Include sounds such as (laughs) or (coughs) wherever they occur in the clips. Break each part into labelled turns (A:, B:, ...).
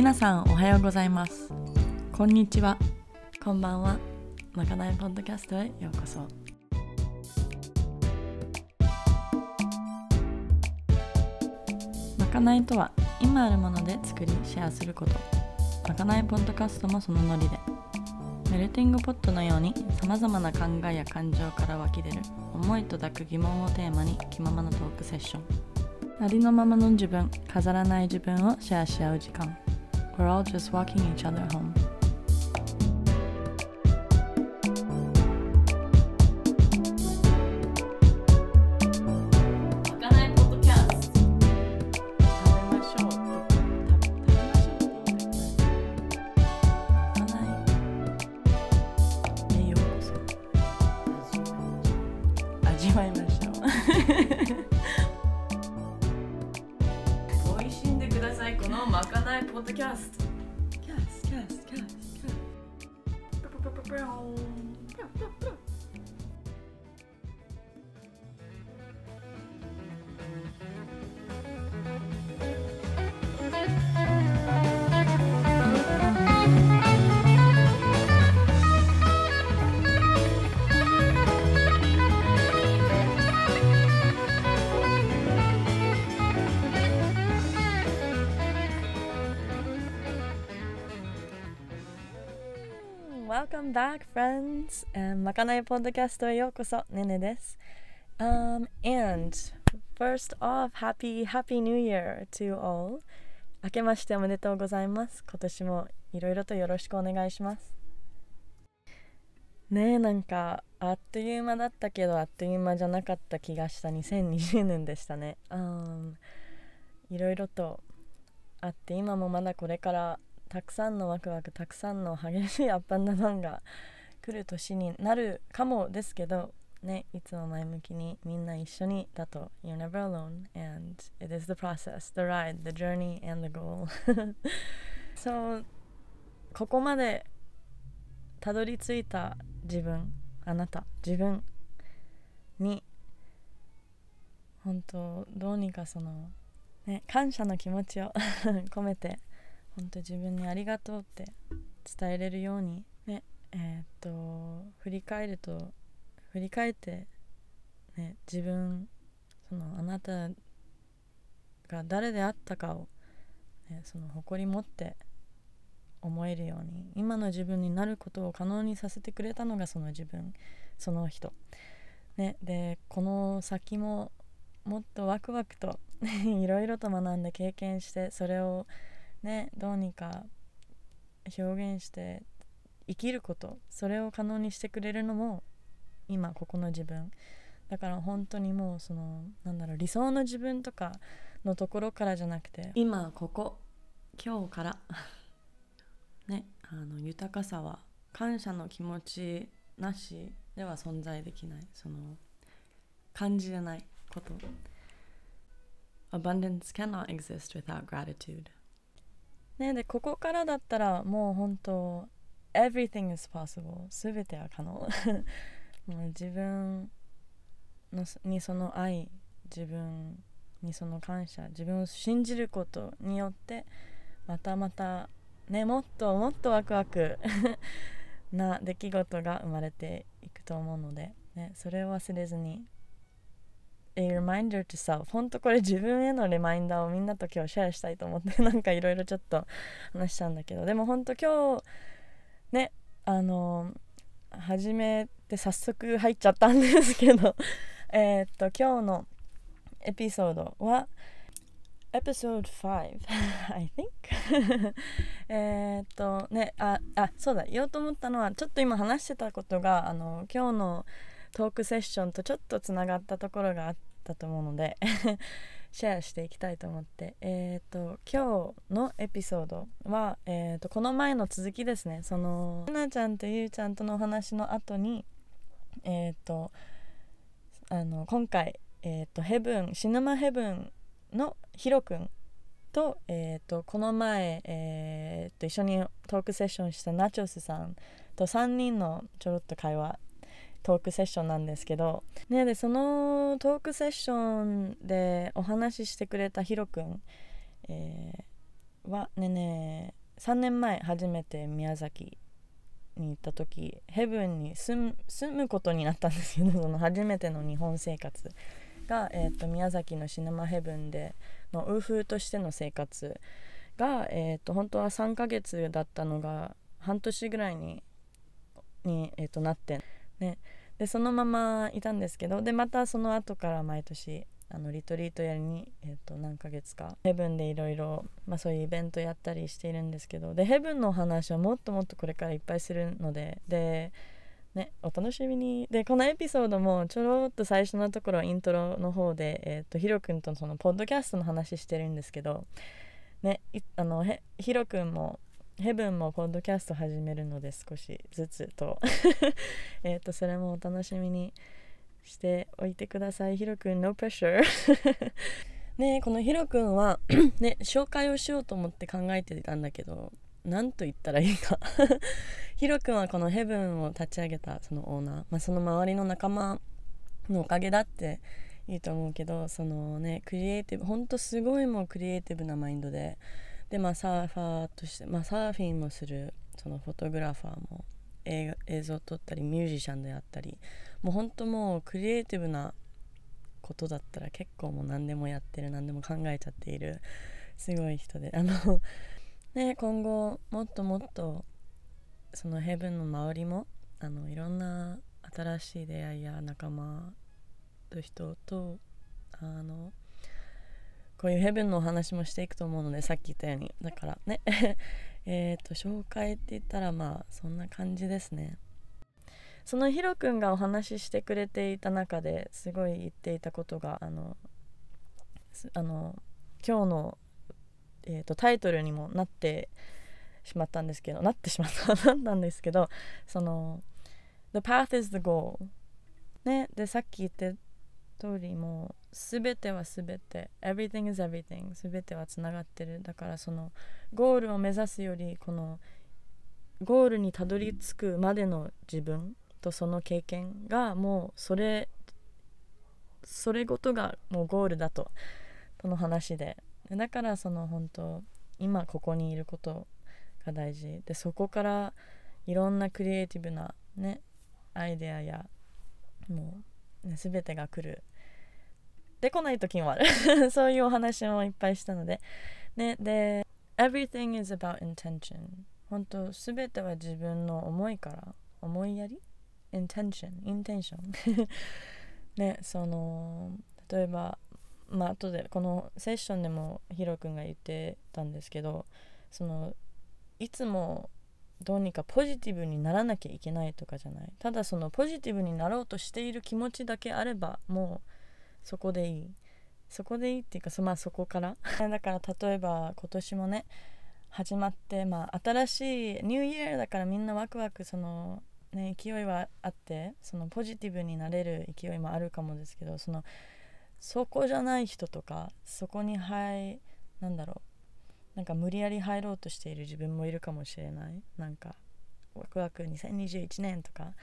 A: 皆さんおはようございます。こんにちは。こんばんは。まかないポッドキャストへようこそ。まかないとは今あるもので作りシェアすること。まかないポッドキャストもそのノリで。メルティングポットのようにさまざまな考えや感情から湧き出る思いと抱く疑問をテーマに気ままなトークセッション。ありのままの自分飾らない自分をシェアし合う時間 We're all just walking each other home Welcome back, friends! Um, まかないポッドキャストへようこそ、ねねです。Um, and first off, happy, happy new year to all! 明けましておめでとうございます。今年もいろいろとよろしくお願いします。ねえ、なんか、あっという間だったけど、あっという間じゃなかった気がした2020年でしたね。Um, いろいろとあって、今もまだこれからたくさんのワクワクたくさんの激しいアップンダウンが来る年になるかもですけどねいつも前向きにみんな一緒にだと You're never alone and it is the process, the ride, the journey and the goal. (laughs) そうここまでたどり着いた自分あなた自分に本当どうにかそのね感謝の気持ちを (laughs) 込めて本当自分にありがとうって伝えれるようにねえーっと振り返ると振り返ってね自分そのあなたが誰であったかを、ね、その誇り持って思えるように今の自分になることを可能にさせてくれたのがその自分その人。ねでこの先ももっとワクワクと (laughs) いろいろと学んで経験してそれをねどうにか表現して生きることそれを可能にしてくれるのも今ここの自分。だから本当にもうそのなんだろう理想の自分とかのところからじゃなくて今ここ今日から (laughs) ねあの豊かさは感謝の気持ちなしでは存在できない。その感じれないこと。Abundance cannot exist without gratitude. ね、でここからだったらもう本当 everything is possible すべては可能。(laughs) もう自分のにその愛自分にその感謝自分を信じることによってまたまたねもっともっとワクワク (laughs) な出来事が生まれていくと思うので、ね、それを忘れずに A reminder to self. 本当これ自分へのリマインダーをみんなと今日シェアしたいと思って (laughs) なんかいろいろちょっと話したんだけど。でも本当今日ねあの初めて早速入っちゃったんですけど。(laughs) えっと今日のエピソードは Episode 5 (laughs) I think. えっとねああそうだ言おうと思ったのはちょっと今話してたことがあの今日のトークセッションとちょっとつながったところがあったと思うので (laughs) シェアしていきたいと思って。えっ、と今日のエピソードは、えー、とこの前の続きですね。そのなちゃんとゆうちゃんとのお話の後にえっ、とあの今回、えー、とヘブンシネマヘブンのヒロくんと,、えー、とこの前、えー、と一緒にトークセッションしたナチョスさんと3人のちょろっと会話トークセッションなんですけど、ね、でそのトークセッションでお話ししてくれたヒロくん、えーはねね3年前初めて宮崎に行った時ヘブンに住むことになったんですけど (laughs) その初めての日本生活が、えーと、宮崎のシネマヘブンでのウーフーとしての生活が、えーと、本当は3ヶ月だったのが半年ぐらいにに、えーとなって、ね、でそのままいたんですけどでまたその後から毎年あのリトリートやりに、えー、と何ヶ月かヘブンでいろいろそういうイベントやったりしているんですけどでヘブンの話はもっともっとこれからいっぱいするのででね、お楽しみに。でこのエピソードもちょろっと最初のところイントロの方で、えーと、ヒロ君とそのポッドキャストの話してるんですけど、ね、あのヒロ君もヘブンもポッドキャスト始めるので少しずつと。(laughs) えとそれもお楽しみにしておいてください。ヒロ君 No pressure (laughs) ねこのヒロ君は (coughs) ね紹介をしようと思って考えてたんだけど何と言ったらいいか。(laughs) ヒロ君はこのヘブンを立ち上げたそのオーナー、まあ、その周りの仲間のおかげだっていいと思うけどそのねクリエイティブほんとすごいもうクリエイティブなマインドででまあサーファーとして、まあ、サーフィンもするそのフォトグラファーも映像を撮ったりミュージシャンであったりもうほんともうクリエイティブなことだったら結構もう何でもやってる何でも考えちゃっているすごい人であの (laughs) ね今後もっともっとそのヘブンの周りもあのいろんな新しい出会いや仲間と人とあのこういうヘブンのお話もしていくと思うのでさっき言ったように。だからね。(laughs) えっと紹介って言ったらまあそんな感じですね。そのヒロ君がお話ししてくれていた中ですごい言っていたことがあのあの今日の、えーと、タイトルにもなってしまったんですけどなってしまったなんですけどその「The path is the goal」ね。でさっき言って通りも全ては全て。Everything is everything 全てはつながってる。だからそのゴールを目指すよりこのゴールにたどり着くまでの自分とその経験がもうそれそれごとがもうゴールだと。との話で。だからその本当今ここにいることが大事。でそこからいろんなクリエイティブなねアイデアやもう、ね、全てが来る。で来ない時もある。(laughs) そういうお話もいっぱいしたので。ねで Everything is about intention 本当全ては自分の思いから思いやり？intention インテンションねその例えばまあ後でこのセッションでもヒロ君が言ってたんですけどそのいつもどうにかポジティブにならなきゃいけないとかじゃない。ただそのポジティブになろうとしている気持ちだけあればもうそこでいい？そこでいいっていうかそ,、まあ、そこから？(laughs) だから例えば今年もね始まって、まあ、新しいニューイヤーだからみんなワクワクそのね、勢いはあってそのポジティブになれる勢いもあるかもですけどそのそこじゃない人とかそこに入なんだろうなんか無理やり入ろうとしている自分もいるかもしれない。なんかワクワク2021年とか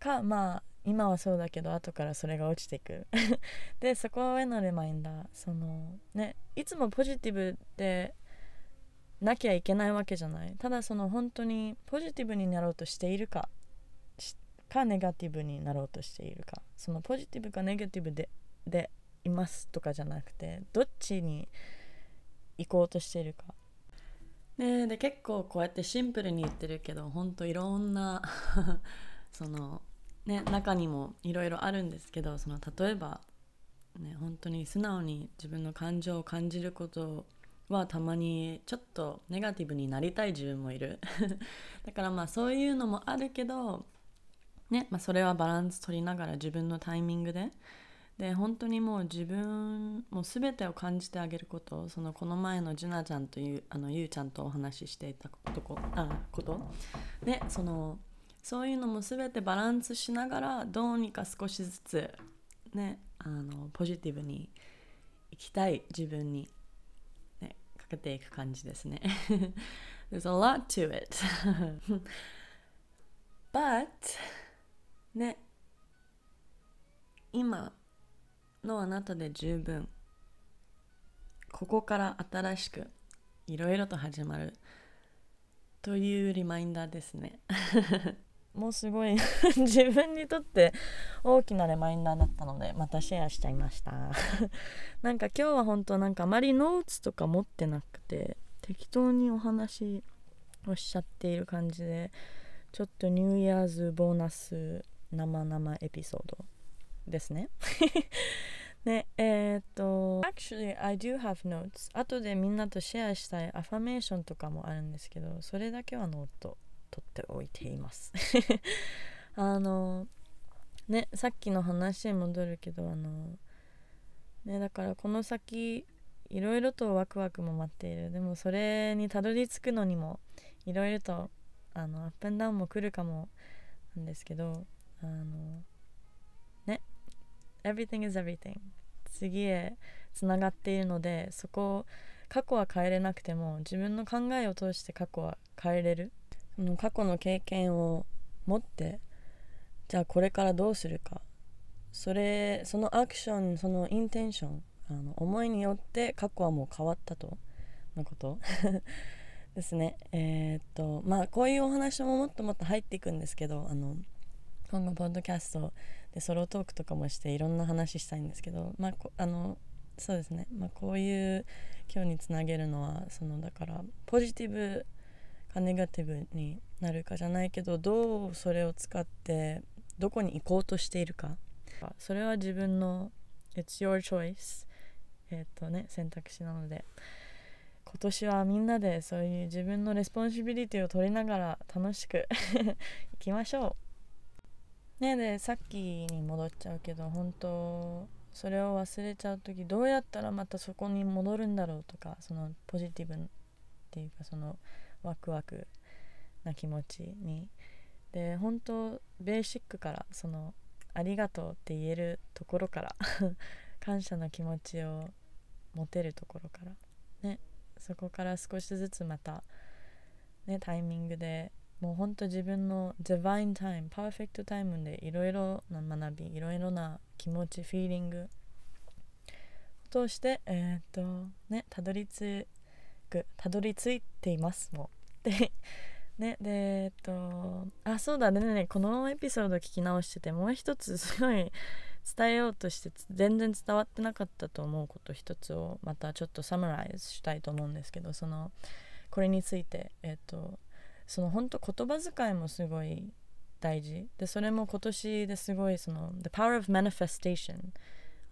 A: かまあ今はそうだけど後からそれが落ちていく。(laughs) でそこへのレマインダーそのねいつもポジティブでなきゃいけないわけじゃない。ただその本当にポジティブになろうとしているかかネガティブになろうとしているか。そのポジティブかネガティブででいますとかじゃなくてどっちに行こうとしているか。ねで結構こうやってシンプルに言ってるけどほんといろんな (laughs) そのね中にもいろいろあるんですけどその例えばね本当に素直に自分の感情を感じることはたまにちょっとネガティブになりたい自分もいる。(laughs) だからまあそういうのもあるけどね、まあ、それはバランス取りながら自分のタイミングで。で本当にもう自分もう全てを感じてあげることそのこの前のジュナちゃんというあのゆうちゃんとお話ししていたことあこと。でそのそういうのも全てバランスしながらどうにか少しずつねあのポジティブに生きたい自分に、ね、かけていく感じですね。(laughs) There's a lot to it. (laughs) But ね今のあなたで十分ここから新しくいろいろと始まるというリマインダーですね。もうすごい。(laughs) 自分にとって大きなリマインダーだったのでまたシェアしちゃいました。(laughs) なんか今日は本当なんかあまり notes とか持ってなくて適当にお話をしちゃっている感じでちょっと New Year's bonus 生々エピソードですね。(laughs) ねえー、っと Actually I do have notes 後でみんなとシェアしたいアファメーションとかもあるんですけどそれだけはノート。取っておいています。(laughs) あのねさっきの話に戻るけどあのねだからこの先いろいろとワクワクも待っている。でもそれにたどり着くのにもいろいろとあのアップンダウンも来るかもなんですけどあのね everything is everything. 次へつながっているのでそこ過去は変えれなくても自分の考えを通して過去は変えれる。その過去の経験を持ってじゃあこれからどうするか。それそのアクションそのインテンションあの思いによって過去はもう変わったとのこと。(laughs) ですね。えー、っとまあこういうお話ももっともっと入っていくんですけどあの今後ポッドキャストでソロトークとかもしていろんな話したいんですけどまああのそうですね、まあ、こういう今日につなげるのはそのだからポジティブかネガティブになるかじゃないけどどうそれを使ってどこに行こうとしているか。それは自分の It's your choice えっ、とね選択肢なので。今年はみんなでそういう自分の responsibility を取りながら楽しく (laughs) いきましょう。ねでさっきに戻っちゃうけど本当それを忘れちゃう時どうやったらまたそこに戻るんだろうとかそのポジティブっていうかそのワクワクな気持ちに。で本当ベーシックからそのありがとうって言えるところから (laughs) 感謝の気持ちを持てるところからねそこから少しずつまたねタイミングでもうほんと自分の divine time perfect time でいろいろな学びいろいろな気持ち feeling 通してえー、っとねたどり着くたどり着いていますもで (laughs) ねでえっとあそうだね。ねこのエピソード聞き直しててもう一つすごい伝えようとして全然伝わってなかったと思うこと一つをまたちょっと summarize したいと思うんですけどそのこれについてえっ、とその本当言葉遣いもすごい大事。でそれも今年ですごいその The power of manifestation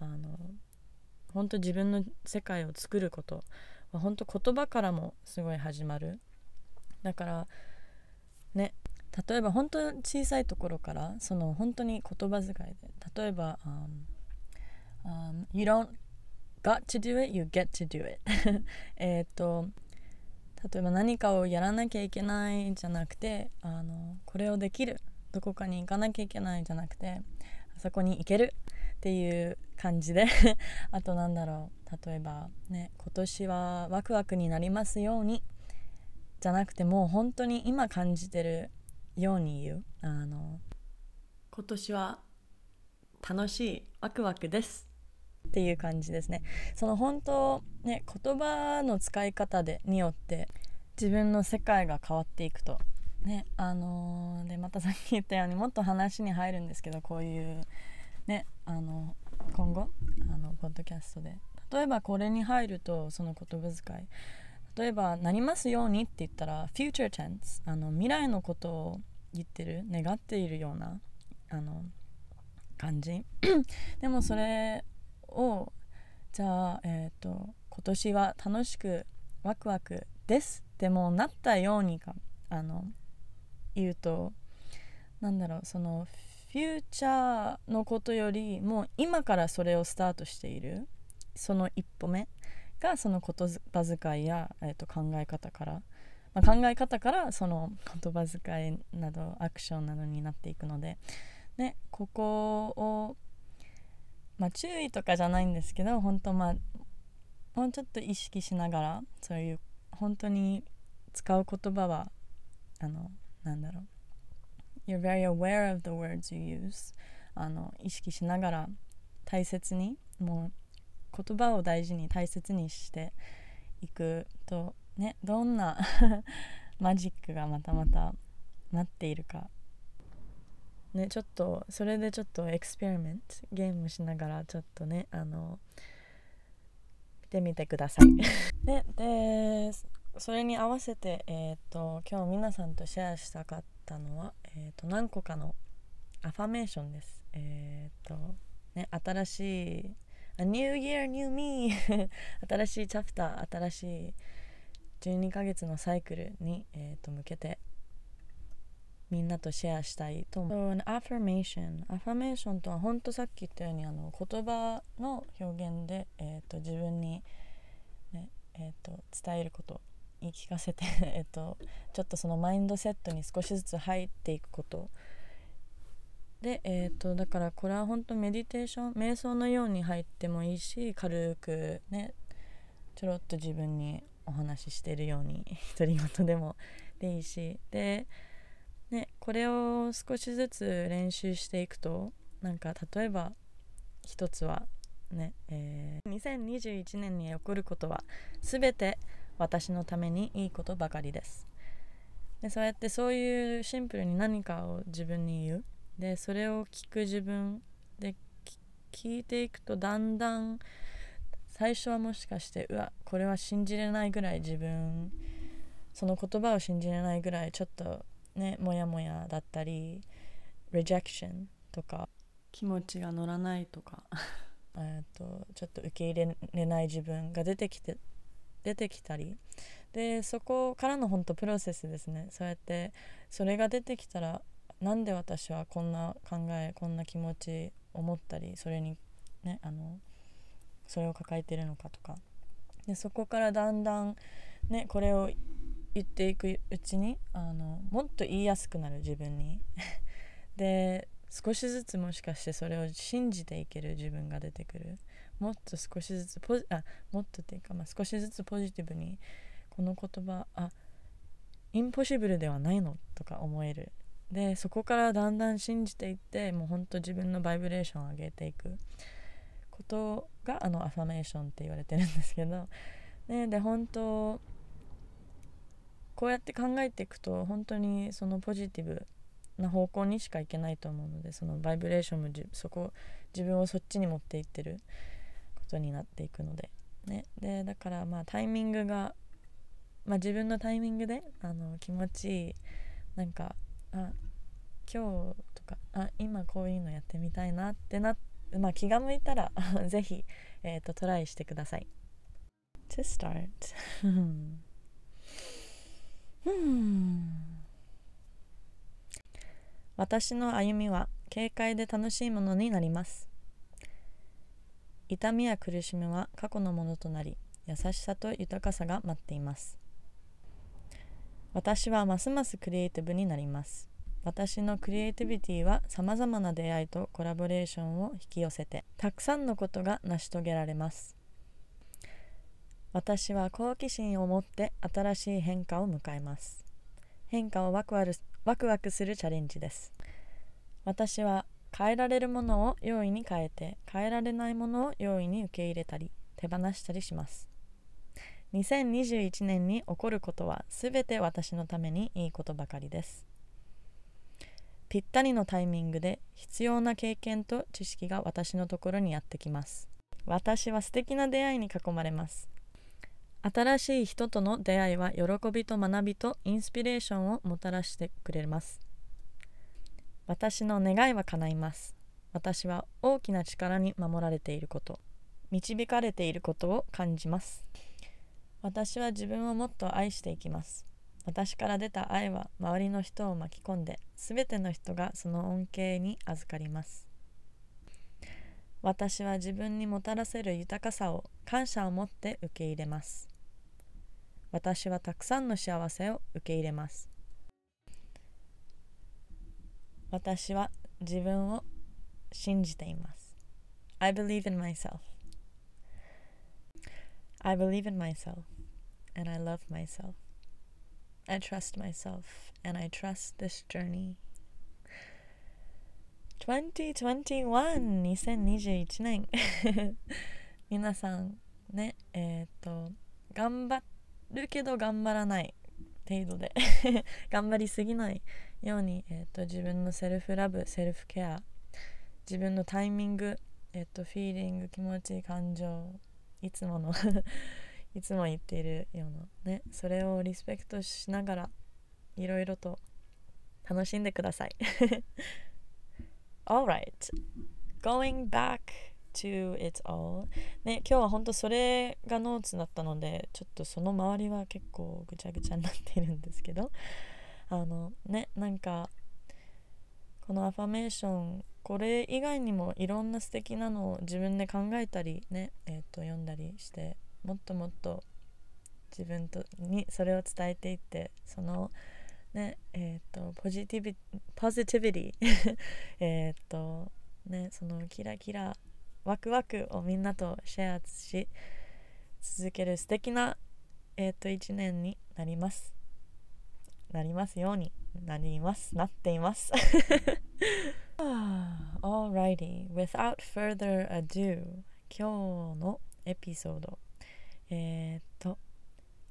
A: あの本当自分の世界を作ること。は本当言葉からもすごい始まる。だからね例えば本当小さいところからその本当に言葉遣いで例えば、um, um, You don't got to do it, you get to do it. (laughs) えっと例えば何かをやらなきゃいけないじゃなくてあのこれをできる。どこかに行かなきゃいけないじゃなくてあそこに行けるっていう感じで。(laughs) あとなんだろう。例えばね今年はワクワクになりますようにじゃなくてもう本当に今感じてるように言う。あの今年は楽しいワクワクです。っていう感じですね。その本当ね言葉の使い方でによって自分の世界が変わっていくと。ねあのー、でまたさっき言ったようにもっと話に入るんですけどこういうねあの今後あのポッドキャストで例えばこれに入るとその言葉遣い。例えば「なりますように」って言ったら future tense あの未来のことを言ってる願っているようなあの感じ。(clears throat) でもそれをじゃあ、えーと、今年は楽しくワクワクですってもなったようにかあの言うとなんだろうそのフューチャーのことよりもう今からそれをスタートしている。その一歩目がその言葉遣いや、えー、と考え方から、まあ、考え方からその言葉遣いなどアクションなどになっていくので、ね、ここを、まあ、注意とかじゃないんですけど本当まあもうちょっと意識しながらそういう本当に使う言葉はあのなんだろう。You're very aware of the words you use あの意識しながら大切にもう言葉を大事に大切にしていくと
B: ねどんな (laughs) マジックがまたまた待っているかねちょっとそれでちょっとエクスペリメントゲームしながらちょっとねあの見てみてください (laughs) ねでそれに合わせて、えーと、今日皆さんとシェアしたかったのは、えーと、何個かのアファメーションです。え、ー、とね新しい A New Year New Me (laughs) 新しいチャプター新しい12ヶ月のサイクルに、えーと向けてみんなとシェアしたいと思う。So, an affirmation。アファメーションとは本当さっき言ったようにあの言葉の表現で、えーと、自分に、ねえーと、伝えること言い聞かせて (laughs) えとちょっとそのマインドセットに少しずつ入っていくことで、えーと、だからこれは本当メディテーション瞑想のように入ってもいいし軽くねちょろっと自分にお話ししてるように独り言でもでいいしでね、これを少しずつ練習していくとなんか例えば一つはね、えー、2021年に起こることは全て私のためにいいことばかりです。でそうやってそういうシンプルに何かを自分に言う。でそれを聞く自分で聞いていくとだんだん最初はもしかしてうわこれは信じれないぐらい自分その言葉を信じれないぐらいちょっとねモヤモヤだったり rejection とか。気持ちが乗らないとか。(laughs) えとちょっと受け入れれない自分が出てきて出てきたり。でそこからの本当プロセスですね。そうやってそれが出てきたらなんで私はこんな考えこんな気持ち思ったりそれにねあのそれを抱えてるのかとか。でそこからだんだんねこれを言っていくうちにあのもっと言いやすくなる自分に。(laughs) で少しずつもしかしてそれを信じていける自分が出てくる。もっと少しずつポジあもっとっていうか、まあ、少しずつポジティブにこの言葉あインポッシブルではないのとか思える。でそこからだんだん信じていってもうほんと自分のバイブレーションを上げていく。ことがあのアファメーションって言われてるんですけど、ね、で本当こうやって考えていくと本当にそのポジティブな方向にしかいけないと思うのでそのバイブレーションもそこ自分をそっちに持っていってることになっていくので,、ね、でだからまあタイミングが、まあ、自分のタイミングであの気持ちいいなんかあ今日とかあ今こういうのやってみたいなってなまあ気が向いたら (laughs) ぜひ、えーとトライしてください。To start. (laughs) 私の歩みは軽快で楽しいものになります。痛みや苦しみは過去のものとなり優しさと豊かさが待っています私はますますクリエイティブになります。私のクリエイティビティはさまざまな出会いとコラボレーションを引き寄せてたくさんのことが成し遂げられます。私は好奇心を持って新しい変化を迎えます。変化をワクワクワクワクするチャレンジです。私は変えられるものを容易に変えて変えられないものを容易に受け入れたり手放したりします。2021年に起こることは全て私のためにいいことばかりです。ぴったりのタイミングで必要な経験と知識が私のところにやってきます。私は素敵な出会いに囲まれます。新しい人との出会いは喜びと学びとインスピレーションをもたらしてくれます。私の願いは叶います。私は大きな力に守られていること導かれていることを感じます。私は自分をもっと愛していきます。私から出た愛は周りの人を巻き込んで全ての人がその恩恵に預かります。私は自分にもたらせる豊かさを感謝を持って受け入れます。私はたくさんの幸せを受け入れます。私は自分を信じています。I believe in myself. I believe in myself and I love myself I trust myself and I trust this journey 2021!2021 年 (laughs) 皆さんねえっ、ー、と頑張るけど頑張らない程度で (laughs) 頑張りすぎないように、えーと、自分のセルフラブセルフケア自分のタイミング、えーと、フィーリング気持ち感情いつもの (laughs) いつも言っているようなねそれをリスペクトしながらいろいろと楽しんでください。(laughs) Alright. Going back to it all. ね今日は本当それがノーツだったのでちょっとその周りは結構ぐちゃぐちゃになっているんですけど。あのねなんかこのアファメーションこれ以外にもいろんな素敵なのを自分で考えたりね、えー、と読んだりしてもっともっと自分とにそれを伝えていってそのねえっ、(laughs) ー、とポジティビポジティビティえっとねそのキラキラワクワクをみんなとシェアし続ける素敵なえっ、ー、と1年になります。なりますように。なりますなっています Alrighty without further ado 今日のエピソードえーっ、と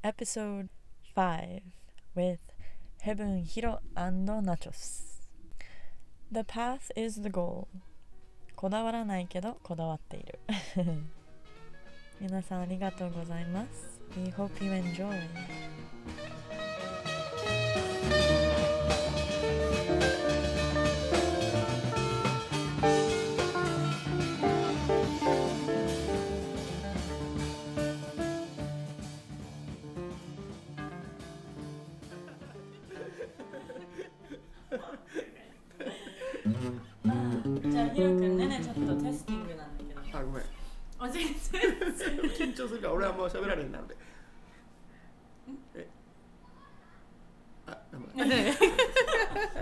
B: Episode 5 with Heaven Hiro and Nachos The path is the goal こだわらないけどこだわっている皆さんありがとうございます We hope you enjoy ヒロ君ねねちょっとテスティングなん。だけど
C: あごめん。
B: あ全
C: 然。緊張するから俺はもう喋られへんなので。(laughs) え？あ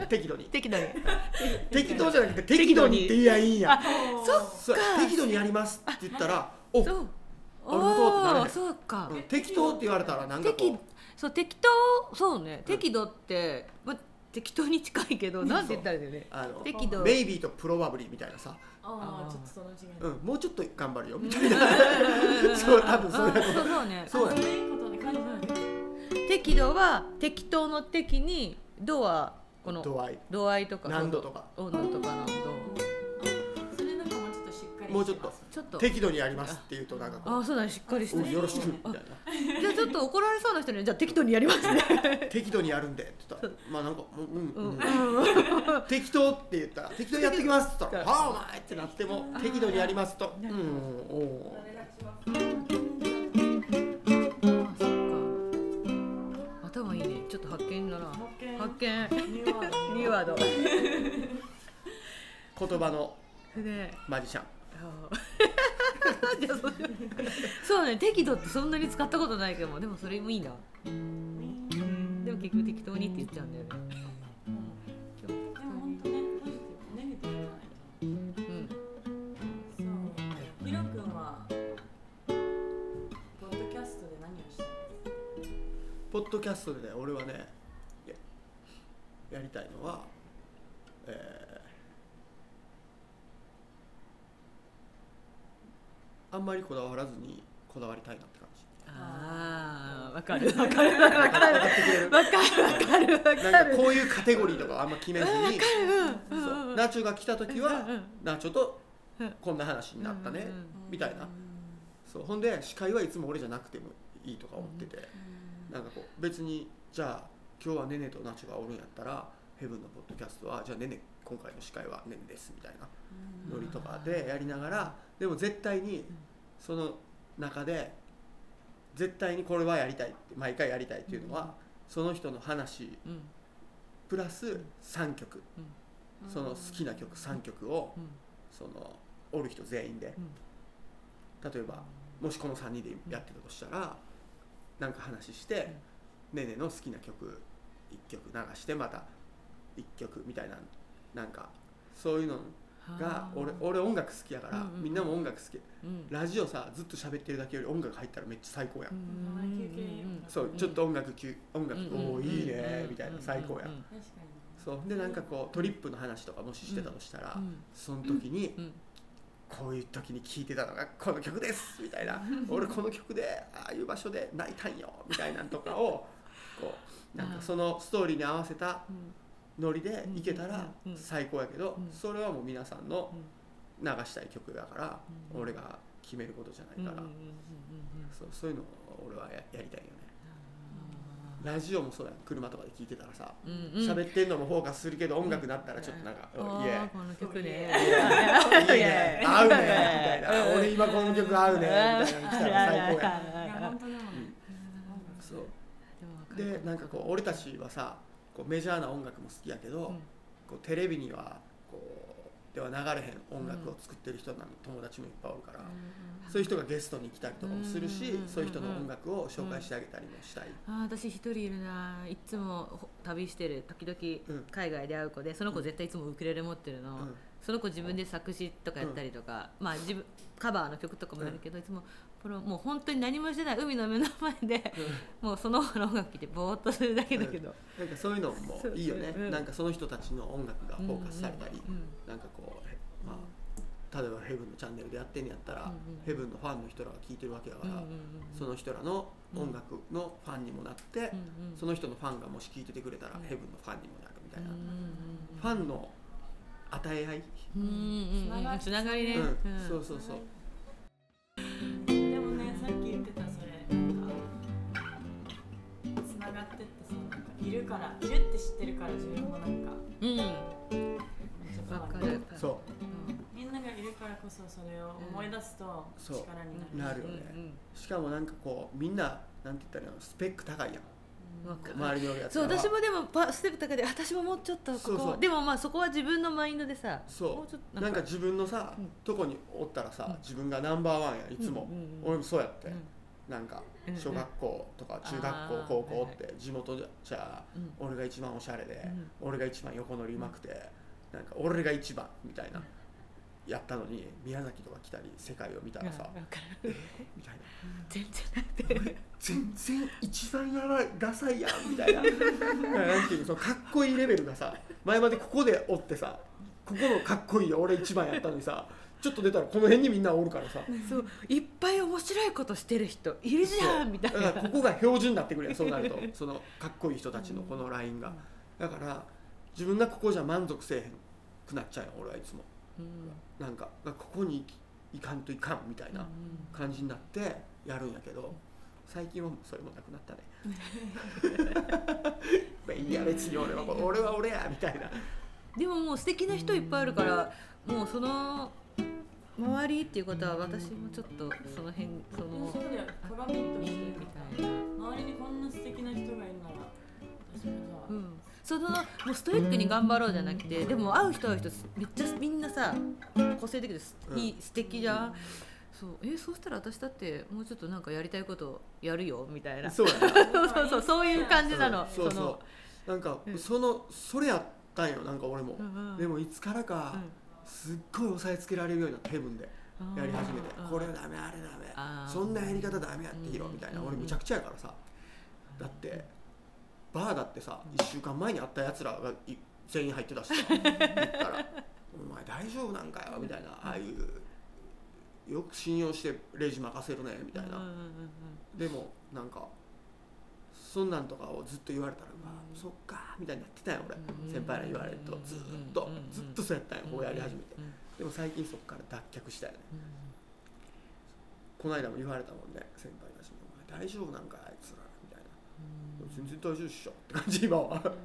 C: 適度に。
D: 適度に。
C: 適当じゃなくて適度に。って言えばいいんや。
D: そっか。
C: 適度にやりますって言ったらおってなれへん
D: そうか、
C: うん。適当って言われたらなんかこ
D: 適
C: う
D: そう適当そうね。適度って、ま、適当に近いけど (laughs) なんて言ったらいいんだよね。
C: あの
D: 適度。
C: メイビーとプロバブリーみたいなさ、
D: あー
B: ああちょっとその違い
C: うん、もうちょっと頑張るよ。みたいな。(laughs) そう多分そういう
D: そうそうね。
C: そうや
B: そういうことで感じる
D: 適度は適当の適に度はこの
C: 度合い
D: 度合いとか
C: 難度とか
D: 温度とか難度
B: もうちょっと
C: ちょっと。適度にやりますっていうとなんかこ
D: あそうだねしっかりし
C: う
D: て
C: およろしくみたいな。
D: じゃあちょっと怒られそうな人にはじゃあ適当にやりますね。
C: 適度にやるんでって言ったらまあなんかうんうん、
D: うん。
C: うん、適当って言ったら適当にやってきますって言ったらはあお前ってなっても適度にやりますと。うんおお
D: あそっか。頭いいね。ちょっと発見だな。発見。
B: ニューワード。
D: ニューワード。
C: 言葉の
D: ね
C: マジシャン (laughs)
D: じゃあそうそうね。適度ってそんなに使ったことないけどもでもそれもいいな。でも結局適当にって言っちゃうんだよね。今
B: でも本当ねポジティブネガティブじゃない
D: 日うん
B: そうヒロ君はポッドキャストで何をしてる
C: ポッドキャストでね俺はねややりたいのはえーあんまりこだわらずにこだわりたいなって感じ。
D: ああわかる。(laughs) わかるわかる。わかるわかる。わかるわかる
C: なんかこういうカテゴリーとかあんま決めずに。ナチョが来た時はナチョと
D: うん。
C: こんな話になったねみたいな。そう。ほんで司会はいつも俺じゃなくてもいいとか思ってて。なんかこう別にじゃあ今日はねねとナチョがおるんやったらヘブンのポッドキャストはじゃあねね今回の司会はねねですみたいなノリとかでやりながらでも絶対にその中で絶対にこれはやりたいって毎回やりたいっていうのはその人の話
D: うん。
C: プラス3曲。その好きな曲3曲を
D: うん。
C: そのおる人全員で。例えばもしこの3人でやってたとしたらなんか話してねねの好きな曲1曲流してまた1曲みたいななんかそういうのが俺俺音楽好きやから
D: うんうん
C: みんなも音楽好き。
D: うん。
C: ラジオさずっと喋ってるだけより音楽入ったらめっちゃ最高やん。
D: うん。
C: そうちょっと音楽きゅ音楽
D: うん
C: おおいいねみたいな最高やん。
D: うん
C: そう。でなんかこうトリップの話とかもししてたとしたら
D: うん
C: その時に
D: うん
C: こういう時に聴いてたのがこの曲ですみたいな。俺この曲でああいう場所で泣いたんよみたいなんとかをこうなんかそのストーリーに合わせたノリでいけたら最高やけど
D: うん。
C: それはもう皆さんの
D: うん。
C: 流したい曲だから
D: うん。
C: 俺が決めることじゃないから。そうそういうのを俺はややりたいよね。
D: うん
C: ラジオもそうやん。車とかで聴いてたらさ
D: うんうん。
C: 喋ってんのもフォーカスするけど音楽だったらちょっとなんか「
D: あ
C: おいいえ。
D: ーこの曲ね。
C: いいね合うね」みたいな「俺今この曲合うね」みたいなの来たら最高やそう。
D: で
C: なんかこう俺たちはさこうメジャーな音楽も好きやけど、
D: うん。
C: こうテレビにはこうでは流れへん音楽を作ってる人なの友達もいっぱいおるから、そういう人がゲストに来たりとかもするし、
D: うんうんうんうん。
C: そういう人の音楽を紹介してあげたりもしたい、
D: あー私一人いるな。いつもほ旅してる時々
C: うん。
D: 海外で会う子でその子絶対いつもウクレレ持ってるの、
C: うん。
D: その子自分で作詞とかやったりとか、まあ自分カバーの曲とかもやるけど、いつもプロもう本当に何もしてない海の目の前でもうその音楽聴いてぼーっとするだけだけど、
C: なんかそういうのもいいよね、
D: そううん
C: なんかその人たちの音楽がフォーカスされたり、
D: うんうん
C: なんかこう、へまあ、例えばヘブンのチャンネルでやってんやったら、
D: うんうん。
C: ヘブンのファンの人らが聴いてるわけだから、
D: うんうんうん
C: その人らの音楽のファンにもなって、
D: うんうん
C: その人のファンがもし聴いててくれたら、
D: うん
C: ヘブンのファンにもなるみたいな、
D: うんうんうん
C: ファンの与え合い、
D: うんうんうん。うん。つながりね、
C: うん。
D: うん。
C: そうそうそう
A: でもねさっき言ってたそれなんかつながってってそのなんかいるからいるって知ってるから自分もなんか
D: う。ん
A: わ
D: わかる
C: そ
A: みんながいるからこそそれを思い出すと力になる
C: なるよね。
D: うんうん
C: うしかもなんかこうみんななんて言ったらいいの？スペック高いやん周りにおる。やつ
D: そう私もでもパステップ高で私ももうちょっとここ。
C: そうそう。
D: でもまあそこは自分のマインドでさ
C: そう。
D: もうちょっと
C: なんか。自分のさ、
D: うん。
C: とこにおったらさ、
D: うん。
C: 自分がナンバーワンやいつも、
D: うんうんうん
C: 俺もそうやって、
D: うん。
C: なんか
D: うん
C: 小学校とか中学校、高校って地元じゃ
D: うん。
C: 俺が一番おしゃれで、
D: うん。
C: 俺が一番横乗りうまくて、なんか俺が一番みたいな、やったのに宮崎とか来たり世界を見たらさ、
D: わかる。(laughs)
C: みたいな
D: 全然。
C: 全然一番やばいダサいやんみたいな。なんていうのそのかっこいいレベルがさ前までここでおってさここのかっこいいよ俺一番やったのにさちょっと出たらこの辺にみんなおるからさ。
D: そういっぱい面白いことしてる人いるじゃんみたいな。
C: だからここが標準になってくるやんそうなると。そのかっこいい人たちのこのラインが。だから自分がここじゃ満足せえへんくなっちゃうよ俺はいつも。
D: うん。
C: なんかここに行かんといかんみたいな感じになってやるんやけど最近はそれもなくなったね。(laughs) まあいいや別に俺は俺は俺やみたいな。
D: でももう素敵な人いっぱいいるからもうその周りっていうことは私もちょっとその辺その
A: そうだよ鏡として
D: みたいな。
A: 周りにこんな素敵な人がいるなら私もさ、
D: うん。そのもうストイックに頑張ろうじゃなくてでも会う人会う人めっちゃみんなさ個性的です、
C: うん。
D: いい素敵じゃんそう。えそうしたら私だってもうちょっとなんかやりたいことやるよみたいな。
C: そう (laughs)
D: そうそうそうそういう感じなの、
C: そうそ
D: の
C: うなんか
D: うん。
C: そのそれやったんよなんか俺も。
D: うんうん。
C: でもいつからかすっごい押さえつけられるようになってヘブンで
D: うん
C: やり始めて。
D: うん。
C: これダメあれダメ。そんなやり方ダメやってヒロみたいな。
D: うん
C: 俺むちゃくちゃやからさ。だってバーだってさ1週間前に会ったやつらがい全員入ってたしさ。(laughs) 言ったら「お前大丈夫なんかよ」みたいな。ああいうよく信用してレジ任せるねみたいな。
D: うんうんうん
C: でもなんかそんなんとかをずっと言われたら「うわ
D: うん。
C: そっか」みたいになってたよ俺。
D: うん
C: 先輩ら言われるとずっと。ずっとそうやったんよこうやり始めて。
D: うん
C: でも最近そっから脱却したよね。
D: うん
C: この間も言われたもんね先輩たちに「お前大丈夫なんかあいつら」みたいな「全然大丈夫っしょ」って感じ今は。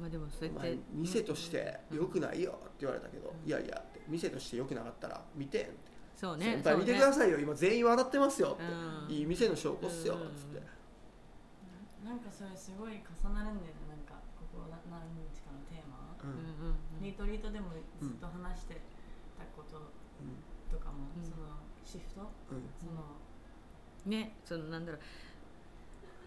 D: まあでもそう
C: お
D: やって
C: 前店として良くないよって言われたけど「いやいや」店として良くなかったら見て。
D: そうね。
C: 先輩見てくださいよ。今全員笑ってますよ。って
D: うん。
C: いい店の証拠っすよ。っつって。
A: なんかそれすごい重なるんだよね。なんかここな何日かのテーマ、
C: う
D: うん
A: リートリートでもずっと話してたこととかも、
D: うん。
A: そのシフト？
C: うん。
A: その、
D: ね。そのなんだろう。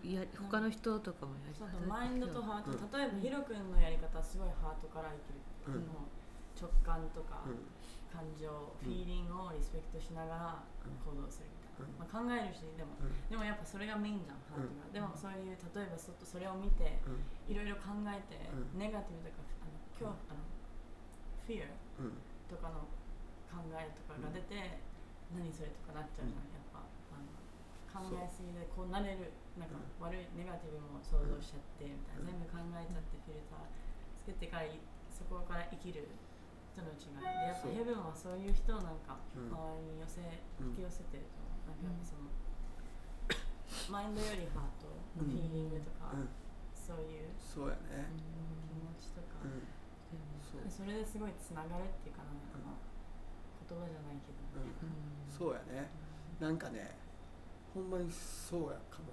D: いや他の人とかもやり
A: そうそうマインドとハート、
C: うん。
A: 例えばヒロ君のやり方はすごいハートから生きる、
C: うん
A: もう直感とか、
C: うん。
A: 感情フィーリングをリスペクトしながら行動するみたいな、まあ、考えるしでも。
C: うん。
A: でもやっぱそれがメインじゃんハートが、
C: うん。
A: でもそういう例えばそそれを見て
C: うん。
A: いろいろ考えて、
C: うん。
A: ネガティブとかあの今日あの
C: ううん。
A: とかの考えとかが出て、何それとかなっちゃうじゃんやっぱ。あの考えすぎでこうなれるなんか悪いネガティブも想像しちゃってみたいな。全部考えちゃってフィルターつけてからいそこから生きる人の違いでやっぱヘブンはそういう人をなんか
C: うん。
A: 周りに寄せ
C: うん。
A: 引き寄せてるとなんかその、マインドよりハートのフィーリングとか、
C: うん。
A: そういう
C: そうやね。
A: 気持ちとか、
C: うん。そ
A: れですごいつながるっていうかな。んか、言葉じゃないけど、
C: うん。そうやね。なんかねほんまにそうやかも。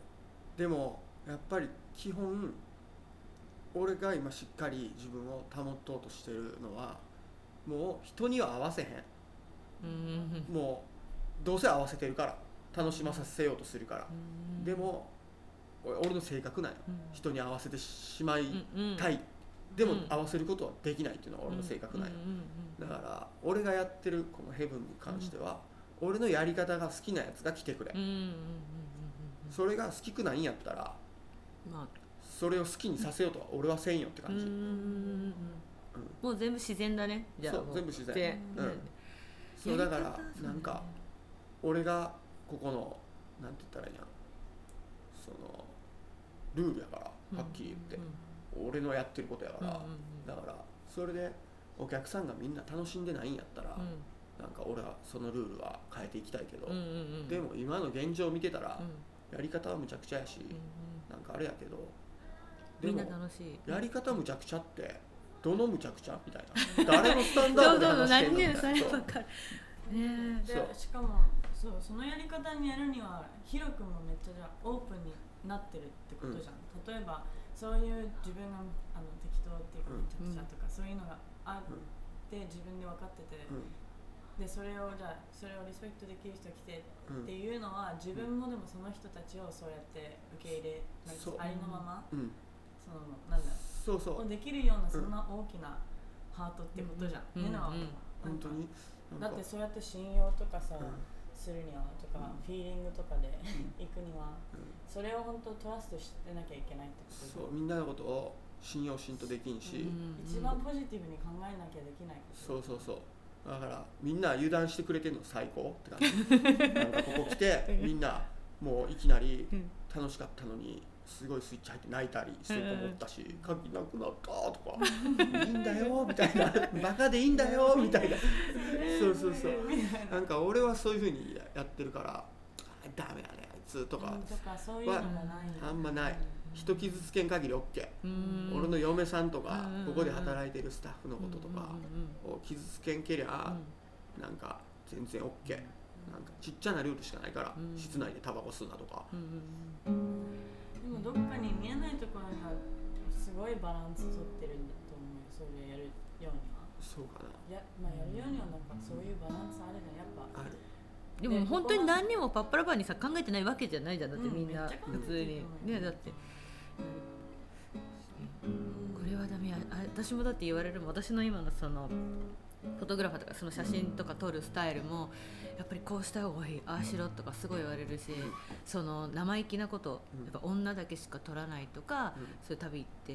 C: でもやっぱり基本俺が今しっかり自分を保とうとしてるのはもう人には合わせへん。
D: うん。
C: もうどうせ合わせてるから楽しまさせようとするから。でも俺俺の性格なんよ。人に合わせてしまいたい。でも
D: うん。
C: 合わせることはできないっていうのが俺の性格なんよ。だから俺がやってるこのヘブンに関しては俺のやり方が好きなやつが来てくれ。それが好きくないんやったら
D: うんまあ。
C: それを好きにさせようとは俺はせんよって感じ、
D: もう全部自然だね。じゃあ。
C: そう
D: も
C: 全部自然。
D: で
C: うん。
D: ね。
C: そうだからなんか俺がここのなんて言ったらいいんや。そのルールやからはっきり言って、俺のやってることやから、だからそれでお客さんがみんな楽しんでないんやったら、なんか俺はそのルールは変えていきたいけど、でも今の現状を見てたら、やり方はむちゃくちゃやし、なんかあれやけど。で
D: みん
C: も
D: な楽しい。
C: やり方むちゃくちゃってどのむちゃくちゃみたいな。(laughs) 誰のスタンダードで話してんのみたいな。そう
D: かるね
A: で
C: そう
A: しかもそうそのやり方にやるにはヒロ君もめっちゃじゃあオープンになってるってことじゃん、例えばそういう自分があの適当っていうか
C: うん。
A: めちゃくちゃとか、そういうのがあっ
C: うん。
A: て自分で分かってて、
C: うん。
A: でそれをじゃあそれをリスペクトできる人が来て
C: うん
A: っていうのは自分もでもその人たちをそうやって受け入れなんか
C: そう。
A: ありのまま
C: うん。
A: そのなんだ
C: そうそう。
A: をできるようなそんな大きなハートってことじゃん、
D: うん
A: っていうのは
D: うん
C: 本当に。
A: だってそうやって信用とかさ、
C: うん。
A: するにはとか、
C: うん。
A: フィーリングとかで行くには
C: うん。
A: それを本当トラストしてなきゃいけないってこと？
C: そう。みんなのことを信用しんとできんし、
A: 一番ポジティブに考えなきゃできないこと？
C: そうそうそう。だからみんな油断してくれてるの最高って感じ。(laughs) なんかここ来てみんなもういきなり楽しかったのにすごいスイッチ入って泣いたりしてると思ったし「鍵なくなった」とか「いいんだよ」みたいな「(laughs) バカでいいんだよ」みたいな。そうそうそうな。んか俺はそういうふうにやってるから「ダメだねあいつ」とか。
A: うんとかそういうのがない。
C: あんまない。人傷つけん限り OK
D: うん。
C: 俺の嫁さんとか
D: うん
C: ここで働いてるスタッフのこととかを傷つけんけりゃなんか全然 OK なんかちっちゃなルールしかないから
D: うん。
C: 室内でタバコ吸うなとか
A: どっかに見えないところにはすごいバランス取ってるんだと思うよそれをやる。ようには
C: そうかな
A: や,、まあ、やるようにはなんかそういうバランスあるじゃんやっぱ
C: ある。
D: でも本当に何にもパッパラパーにさ考えてないわけじゃないじゃんだってみんな
A: めっちゃ考えてる
D: 普通にねだって。これはダメや。あ私もだって言われるも私の今のそのフォトグラファーとかその写真とか撮るスタイルもやっぱりこうした方がいいああしろとかすごい言われるしその生意気なこと
C: うん。
D: やっぱ女だけしか撮らないとか
C: うん。
D: そういう旅行って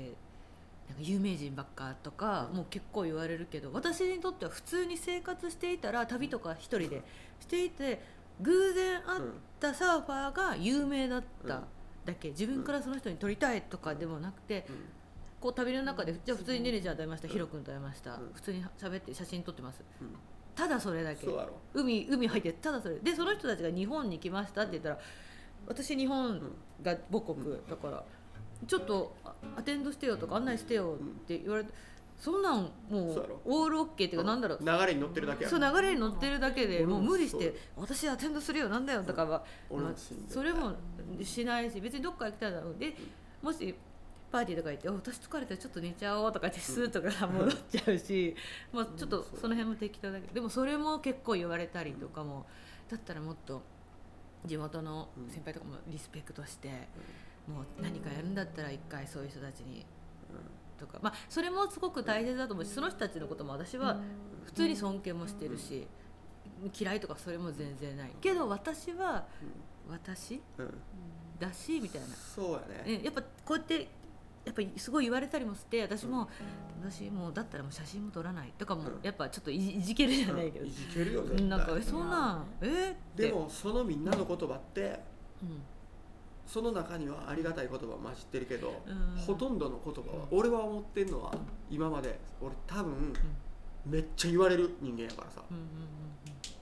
D: なんか有名人ばっかとか
C: うん。
D: もう結構言われるけど私にとっては普通に生活していたら旅とか一人でしていて偶然会ったサーファーが有名だっただけ自分からその人に撮りたいとかでもなくて
C: うん
D: こう旅の中でじゃあ普通にねねちゃんと会いましたヒロ君と会いました。
C: うん。
D: 普通に喋って写真撮ってます。
C: うん。
D: ただそれだけ。
C: そうだろ
D: 海海入ってただそれ。でその人たちが日本に来ましたって言ったら私日本が母国だからちょっとあアテンドしてよとか案内してよって言われてそんなんも
C: そう
D: オールオッケーっていうかなんだろう。
C: 流れに乗ってるだけや
D: そう流れに乗ってるだけで
C: 俺も
D: もう無理して私アテンドするよなんだよとかは。
C: 俺
D: まあ
C: も死んで
D: それもしないし別にどっか行きたいだろう。でもしパーティーとか行って「お私疲れたらちょっと寝ちゃおう」とかってスーとか戻っちゃうし、まあ、ちょっとその辺も適当だけどでもそれも結構言われたりとかもだったらもっと地元の先輩とかもリスペクトしてもう何かやるんだったら一回そういう人たちにとか。まあそれもすごく大切だと思うしその人たちのことも私は普通に尊敬もしてるし嫌いとかそれも全然ない。けど私は私だしみたいな、
C: そうやね。
D: ね、やっぱこうやってやっぱりすごい言われたりもして私も、私もうだったらもう写真も撮らない。とかも
C: うん。
D: やっぱちょっといじけるじゃないけど。
C: い、じけるよ絶対。
D: なんかえそんなん。え？
C: でもそのみんなの言葉って
D: うん。
C: その中にはありがたい言葉混じってるけど、
D: うん。
C: ほとんどの言葉は俺は思ってんのは今まで。俺多分めっちゃ言われる人間やからさ。
D: うんうんうんうん。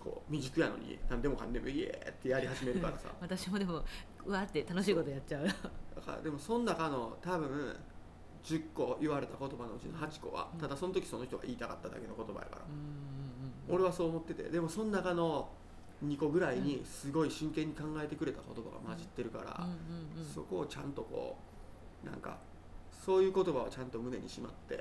C: こう未熟やのに何でもかんでもイエーってやり始めるからさ。(laughs)
D: 私もでもうわーって楽しいことやっちゃう。
C: だからでもその中の多分10個言われた言葉のうちの8個はただその時その人が言いたかっただけの言葉やから。俺はそう思っててでもその中の2個ぐらいにすごい真剣に考えてくれた言葉が混じってるから、そこをちゃんとこうなんかそういう言葉をちゃんと胸にしまって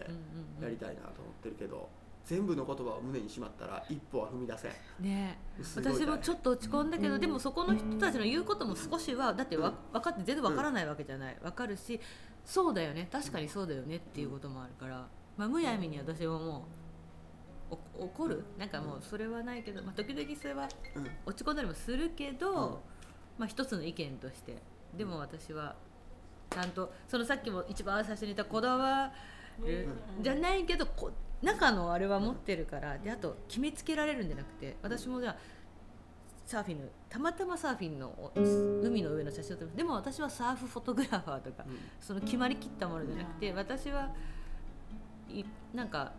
C: やりたいなと思ってるけど、全部の言葉を胸にしまったら一歩は踏み出せん。
D: ね私もちょっと落ち込んだけどでもそこの人たちの言うことも少しはだってわ分かって全然分からないわけじゃない。分かるしそうだよね。確かにそうだよねっていうこともあるから、まあ、むやみに私はもうお怒る？なんかもうそれはないけど、まあ、時々それは
C: うん。
D: 落ち込んだりもするけど、
C: うん。
D: まあ、一つの意見として。でも私はちゃんとそのさっきも一番最初に言ったこだわる、じゃないけどこ中のあれは持ってるからであと決めつけられるんじゃなくて私もじゃあサーフィンのたまたまサーフィンのお海の上の写真を撮る。でも私はサーフフォトグラファーとか
C: うん。
D: その決まりきったものじゃなくて私はいなんか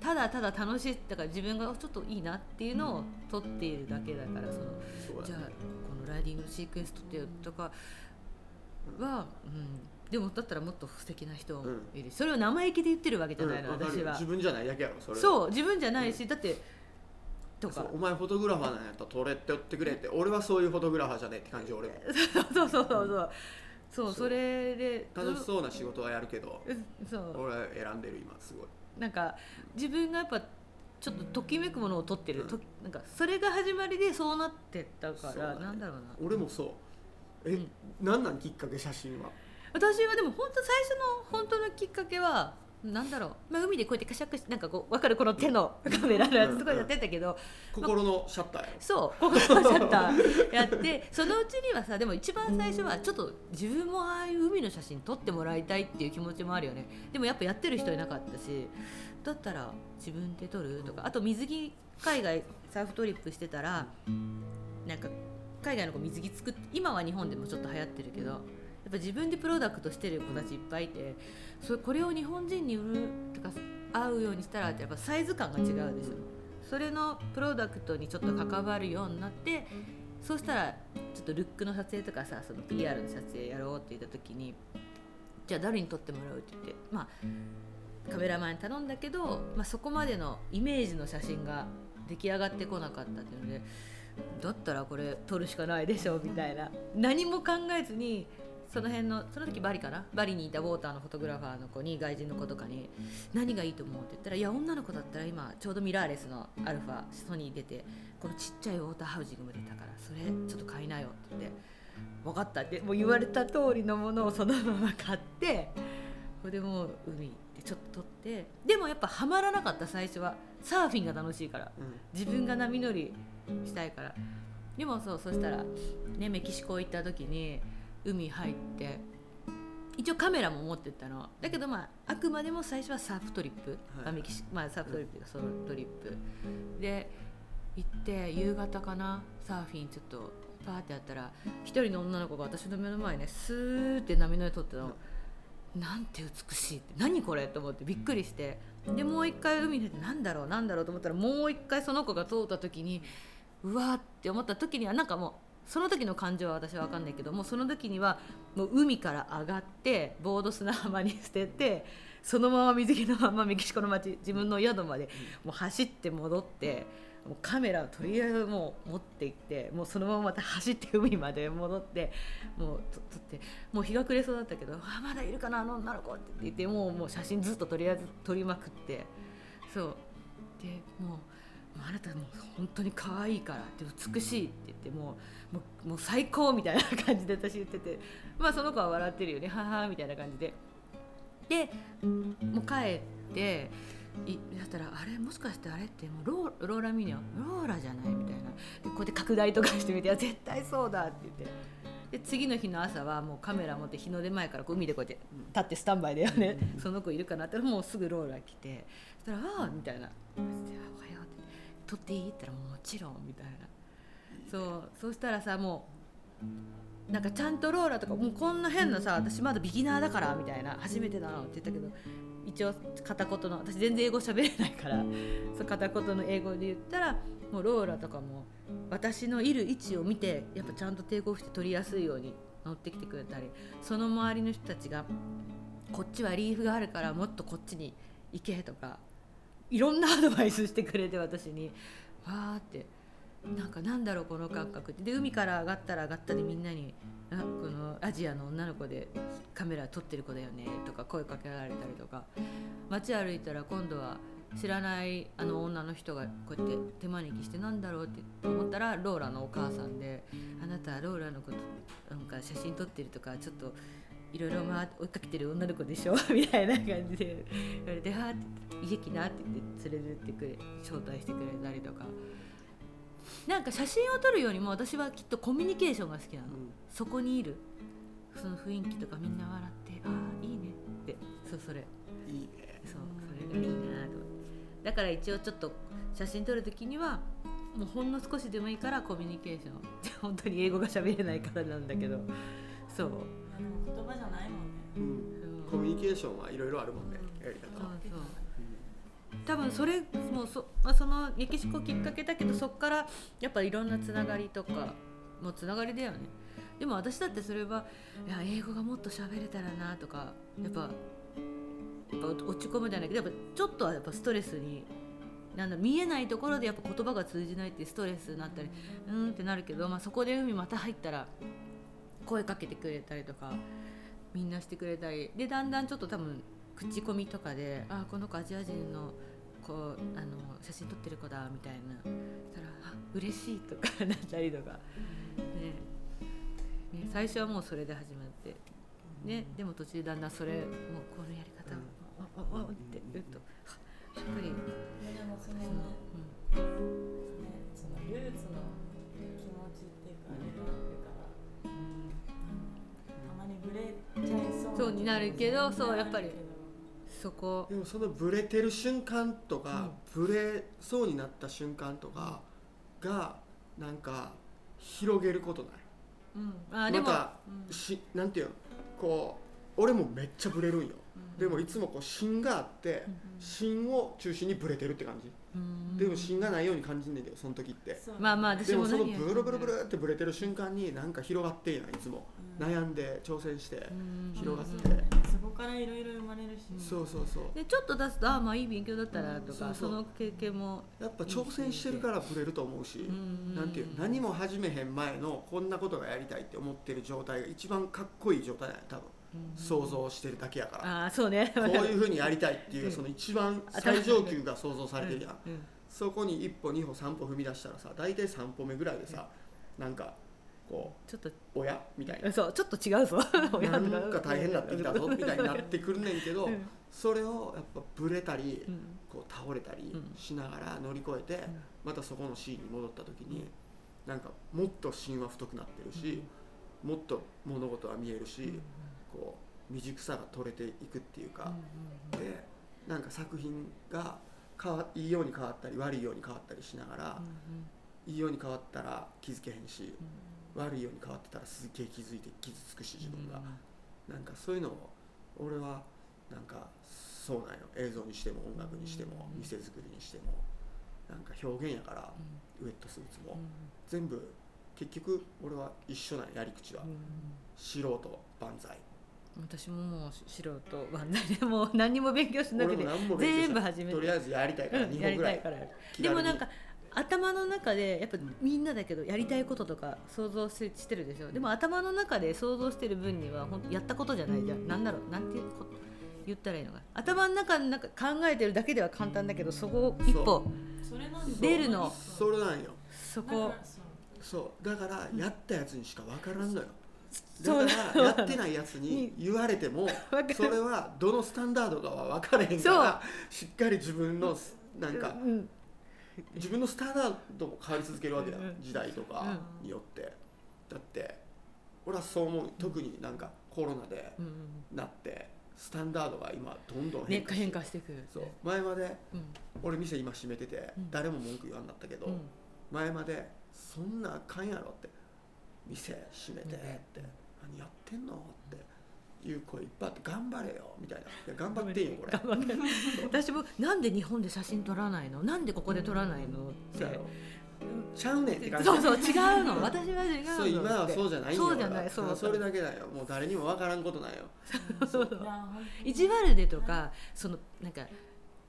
D: ただただ楽しいだから自分がちょっといいなっていうのを撮っているだけだからそのじゃあこのライディングのシークエンス撮ってよとかは、うん、でもだったらもっと素敵な人もいる、それを生意気で言ってるわけじゃないの、私は。
C: 自分じゃないだけやろそれ。
D: そう自分じゃないし、だってとか。
C: お前フォトグラファーなんやったら撮れって言ってくれって。俺はそういうフォトグラファーじゃねえって感じ俺も。(laughs)
D: そうそうそうそうそう。それで
C: 楽しそうな仕事はやるけど
D: うんそう。
C: 俺は選んでる今すごい。
D: なんか自分がやっぱちょっとときめくものを撮ってる、
C: うん。
D: となんかそれが始まりでそうなってったから、なんだろうな。
C: 俺もそう。え、
D: うん。
C: なんなんきっかけ写真は？
D: 私はでも本当最初の本当のきっかけはなんだろう、まあ、海でこうやってカシャカシャなんかこう分かるこの手のカメラのやつすごいやってたけど、
C: 心のシャッターやろ。
D: そうここのシャッターやって (laughs) そのうちにはさでも一番最初はちょっと自分もああいう海の写真撮ってもらいたいっていう気持ちもあるよね。でもやっぱやってる人いなかったしだったら自分で撮るとかあと水着海外サーフトリップしてたらなんか海外の子水着作って今は日本でもちょっと流行ってるけどやっぱ自分でプロダクトしてる子たちいっぱいいてそれこれを日本人に売るとか合うようにしたらやっぱサイズ感が違うでしょそれのプロダクトにちょっと関わるようになってそうしたらちょっとルックの撮影とかさその PR の撮影やろうって言った時にじゃあ誰に撮ってもらうって言ってまあカメラマンに頼んだけど、まあ、そこまでのイメージの写真が出来上がってこなかったっていうのでだったらこれ撮るしかないでしょみたいな。何も考えずにその辺のその時バリかな？バリにいたウォーターのフォトグラファーの子に外人の子とかに何がいいと思うって言ったらいや女の子だったら今ちょうどミラーレスのアルファソニー出てこのちっちゃいウォーターハウジングも出たからそれちょっと買いなよって言って分かった。ってもう言われた通りのものをそのまま買ってそれでもう海でちょっと撮ってでもやっぱハマらなかった最初は。サーフィンが楽しいから。
C: うん。
D: 自分が波乗りしたいから。でもそうそしたらねメキシコ行った時に海入って。一応カメラも持ってったの。だけどまああくまでも最初はサーフトリップ、
C: はい
D: まあサーフトリップがソロトリップ。で行って夕方かな。サーフィンちょっとパーってやったら一人の女の子が私の目の前ねスーって波の上撮ってたの、なんて美しいって。何これと思ってびっくりして。でもう一回海に出てなんだろうなんだろうと思ったらもう一回その子が通った時にうわーって思った時にはなんかもうその時の感情は私は分かんないけどもうその時にはもう海から上がってボード砂浜に捨ててそのまま水着のままメキシコの街自分の宿までもう走って戻ってもうカメラをとりあえずもう持って行ってもうそのまままた走って海まで戻ってもうと撮ってもう日が暮れそうだったけど「あまだいるかなあの女の子」って言ってもうもう写真ずっととりあえず撮りまくってそうでもう。あなたもう本当に可愛いからで美しいって言ってもうもうもう最高みたいな感じで私言ってて。まあその子は笑ってるよね。ははみたいな感じで。でもう帰っていだったらあれ？もしかしてあれってもうローローラミニョン？ローラじゃない？みたいな。でこうやって拡大とかしてみて絶対そうだって言って。で次の日の朝はもうカメラ持って日の出前からこう海でこうやって立ってスタンバイだよね、その子いるかなってもうすぐローラ来て。そしたら「ああ」みたいな「おはよう」って「撮っていい?」って言ったら「もちろん」みたいな。そうそうしたらさもうなんかちゃんとローラとかもうこんな変なさ私まだビギナーだからみたいな初めてだなって言ったけど一応片言の私全然英語喋れないからそう片言の英語で言ったらもうローラとかも私のいる位置を見てやっぱちゃんとテイクオフして撮りやすいように乗ってきてくれたりその周りの人たちがこっちはリーフがあるからもっとこっちに行けとかいろんなアドバイスしてくれて私に。わーってなんかなんだろうこの感覚って。で海から上がったら上がったでみんなに「あこのアジアの女の子でカメラ撮ってる子だよね」とか声かけられたりとか。街歩いたら今度は知らないあの女の人がこうやって手招きしてなんだろうって思ったらローラのお母さんで「あなたローラのことなんか写真撮ってるとかちょっといろいろ追いかけてる女の子でしょ」(laughs) みたいな感じで言われて「はあ」って「家来な」って言って連れてってくれ招待してくれたりとか。なんか写真を撮るよりも私はきっとコミュニケーションが好きなの、
C: うん。
D: そこにいる。その雰囲気とかみんな笑って「ああいいね」って。そうそれ。
C: いいね。
D: そうそれがいいなと。思ってだから一応ちょっと写真撮る時にはもうほんの少しでもいいからコミュニケーション。(laughs) 本当に英語が喋れないからなんだけど。そう。
A: 言葉じゃないもんね。
C: うん。
D: う。ん
C: コミュニケーションはいろいろあるもんねやり
D: そう
C: 方は
D: そう多分それもうそ,、まあ、そのメキシコきっかけだけどそっからやっぱいろんなつながりとかもうつながりだよね。でも私だってそれはいや英語がもっと喋れたらなとかやっぱやっぱ落ち込むじゃないけどやっぱちょっとはやっぱストレスになんだ見えないところでやっぱ言葉が通じないってストレスになったりうーんってなるけど、まあ、そこで海また入ったら声かけてくれたりとかみんなしてくれたり。でだんだんちょっと多分口コミとかで「あこの子アジア人のこうあの写真撮ってる子だ」みたいな。そしたら「あ嬉しい」とかなったりとか、ね。ね最初はもうそれで始まって、ね、でも途中だんだんそれもうこのやり方あああって言うとあやっぱり、
A: でもそのね
D: うん。
A: ねそのルーツの気持ちっていうかあれがあるからたまにブレちゃいそう
D: になるけどそうやっぱりそこ。
C: でもそのブレてる瞬間とか、ブレそうになった瞬間とかがなんか広げることない？
D: うん、あでも、
C: また
D: うん。
C: しなんていうの？こう俺もめっちゃブレるんよ、
D: うん。
C: でもいつもこう芯があって芯を中心にブレてるって感じ、
D: うん
C: でも芯がないように感じんねんけどその時って。
D: まあまあ私
C: でもその
D: も何や
C: ブルブルブルってブレてる瞬間になんか広がってんやんいつも、
A: うん。
C: 悩んで挑戦して、
D: うん。
C: 広がって。
A: そこからいろいろ生まれるし。
C: そうそうそう。
D: でちょっと出すとああまあいい勉強だったらとか、
C: そうそう。
D: その経験も
C: やっぱ挑戦してるからブレると思うし、
D: ん。
C: なんていう何も始めへん前のこんなことがやりたいって思ってる状態が一番かっこいい状態なんや多分、想像してるだけやから、
D: ああそうね。
C: こういうふうにやりたいっていう
D: うん。
C: その一番最上級が想像されてるやん、
D: うん。うん。
C: そこに一歩二歩三歩踏み出したらさ大体三歩目ぐらいでさなんかこ
D: ちょっと。
C: う親みたいな。
D: そうちょっと違うぞ。(laughs) 親
C: なん
D: と
C: か大変になってきたぞみたいになってくるねんけど、
D: うん。
C: それをやっぱブレたり、
D: うん。
C: こう倒れたり
D: うん。
C: しながら乗り越えて、
D: ん。
C: またそこのシーンに戻った時に、なんかもっと芯は太くなってるし、もっと物事は見えるし、こう未熟さが取れていくっていうか、でなんか作品がいいように変わったり悪いように変わったりしながら、いいように変わったら気づけへんし、悪いように変わってたらすっげえ気づいて傷つくし自分が、なんかそういうのを俺はなんかそうなんよ。映像にしても音楽にしても
D: うん
C: 店作りにしてもなんか表現やから、ウェットスーツも、全部結局俺は一緒なんやり口は、素人万歳
D: 私ももう素人万歳でもう何にも勉強しなくて全部始めて
C: とりあえずやりたいから
D: うん
C: 2
D: やりたい
C: 本ぐらい。
D: でもなんか頭の中でやっぱみんなだけどやりたいこととか想像ししてるでしょ。でも頭の中で想像してる分にはほんやったことじゃないじゃん。なんだろう。なんていうこ言ったらいいのか。な頭の中の中考えてるだけでは簡単だけどそこを一歩出るの。
C: それなんよ。
D: そこ。
A: だからそう。
C: だからやったやつにしか分からんのよ。
D: そう
C: だ。からやってないやつに言われてもそれはどのスタンダードかは分からへんからしっかり自分のなんか
D: うん。
C: 自分のスタンダードも変わり続けるわけだ
D: うん
C: 時代とかによって。だって俺はそう思う特になんかコロナでなってスタンダードが今どんどん
D: ね
C: 変化して
D: 変化してくる。
C: そう。前まで
D: うん。
C: 俺店今閉めてて
D: うん。
C: 誰も文句言わんなったけど、
D: うん。
C: 前までそんなあかんやろって店閉めてって何やってんの？っていう声いっぱいあって頑張れよみたいな。いや頑張ってんよこれ。(laughs)
D: 私もなんで日本で写真撮らないの？なんでここで撮らないの？って。
C: ちゃうねんって感じ。
D: そうそう違うの。私は違うの
C: そう今はそうじゃない
D: そうじゃないそう。
C: それだけだよ。もう誰にもわからんことないよ。
D: そう。
A: いや本当に
D: 意地悪でとかそのなんか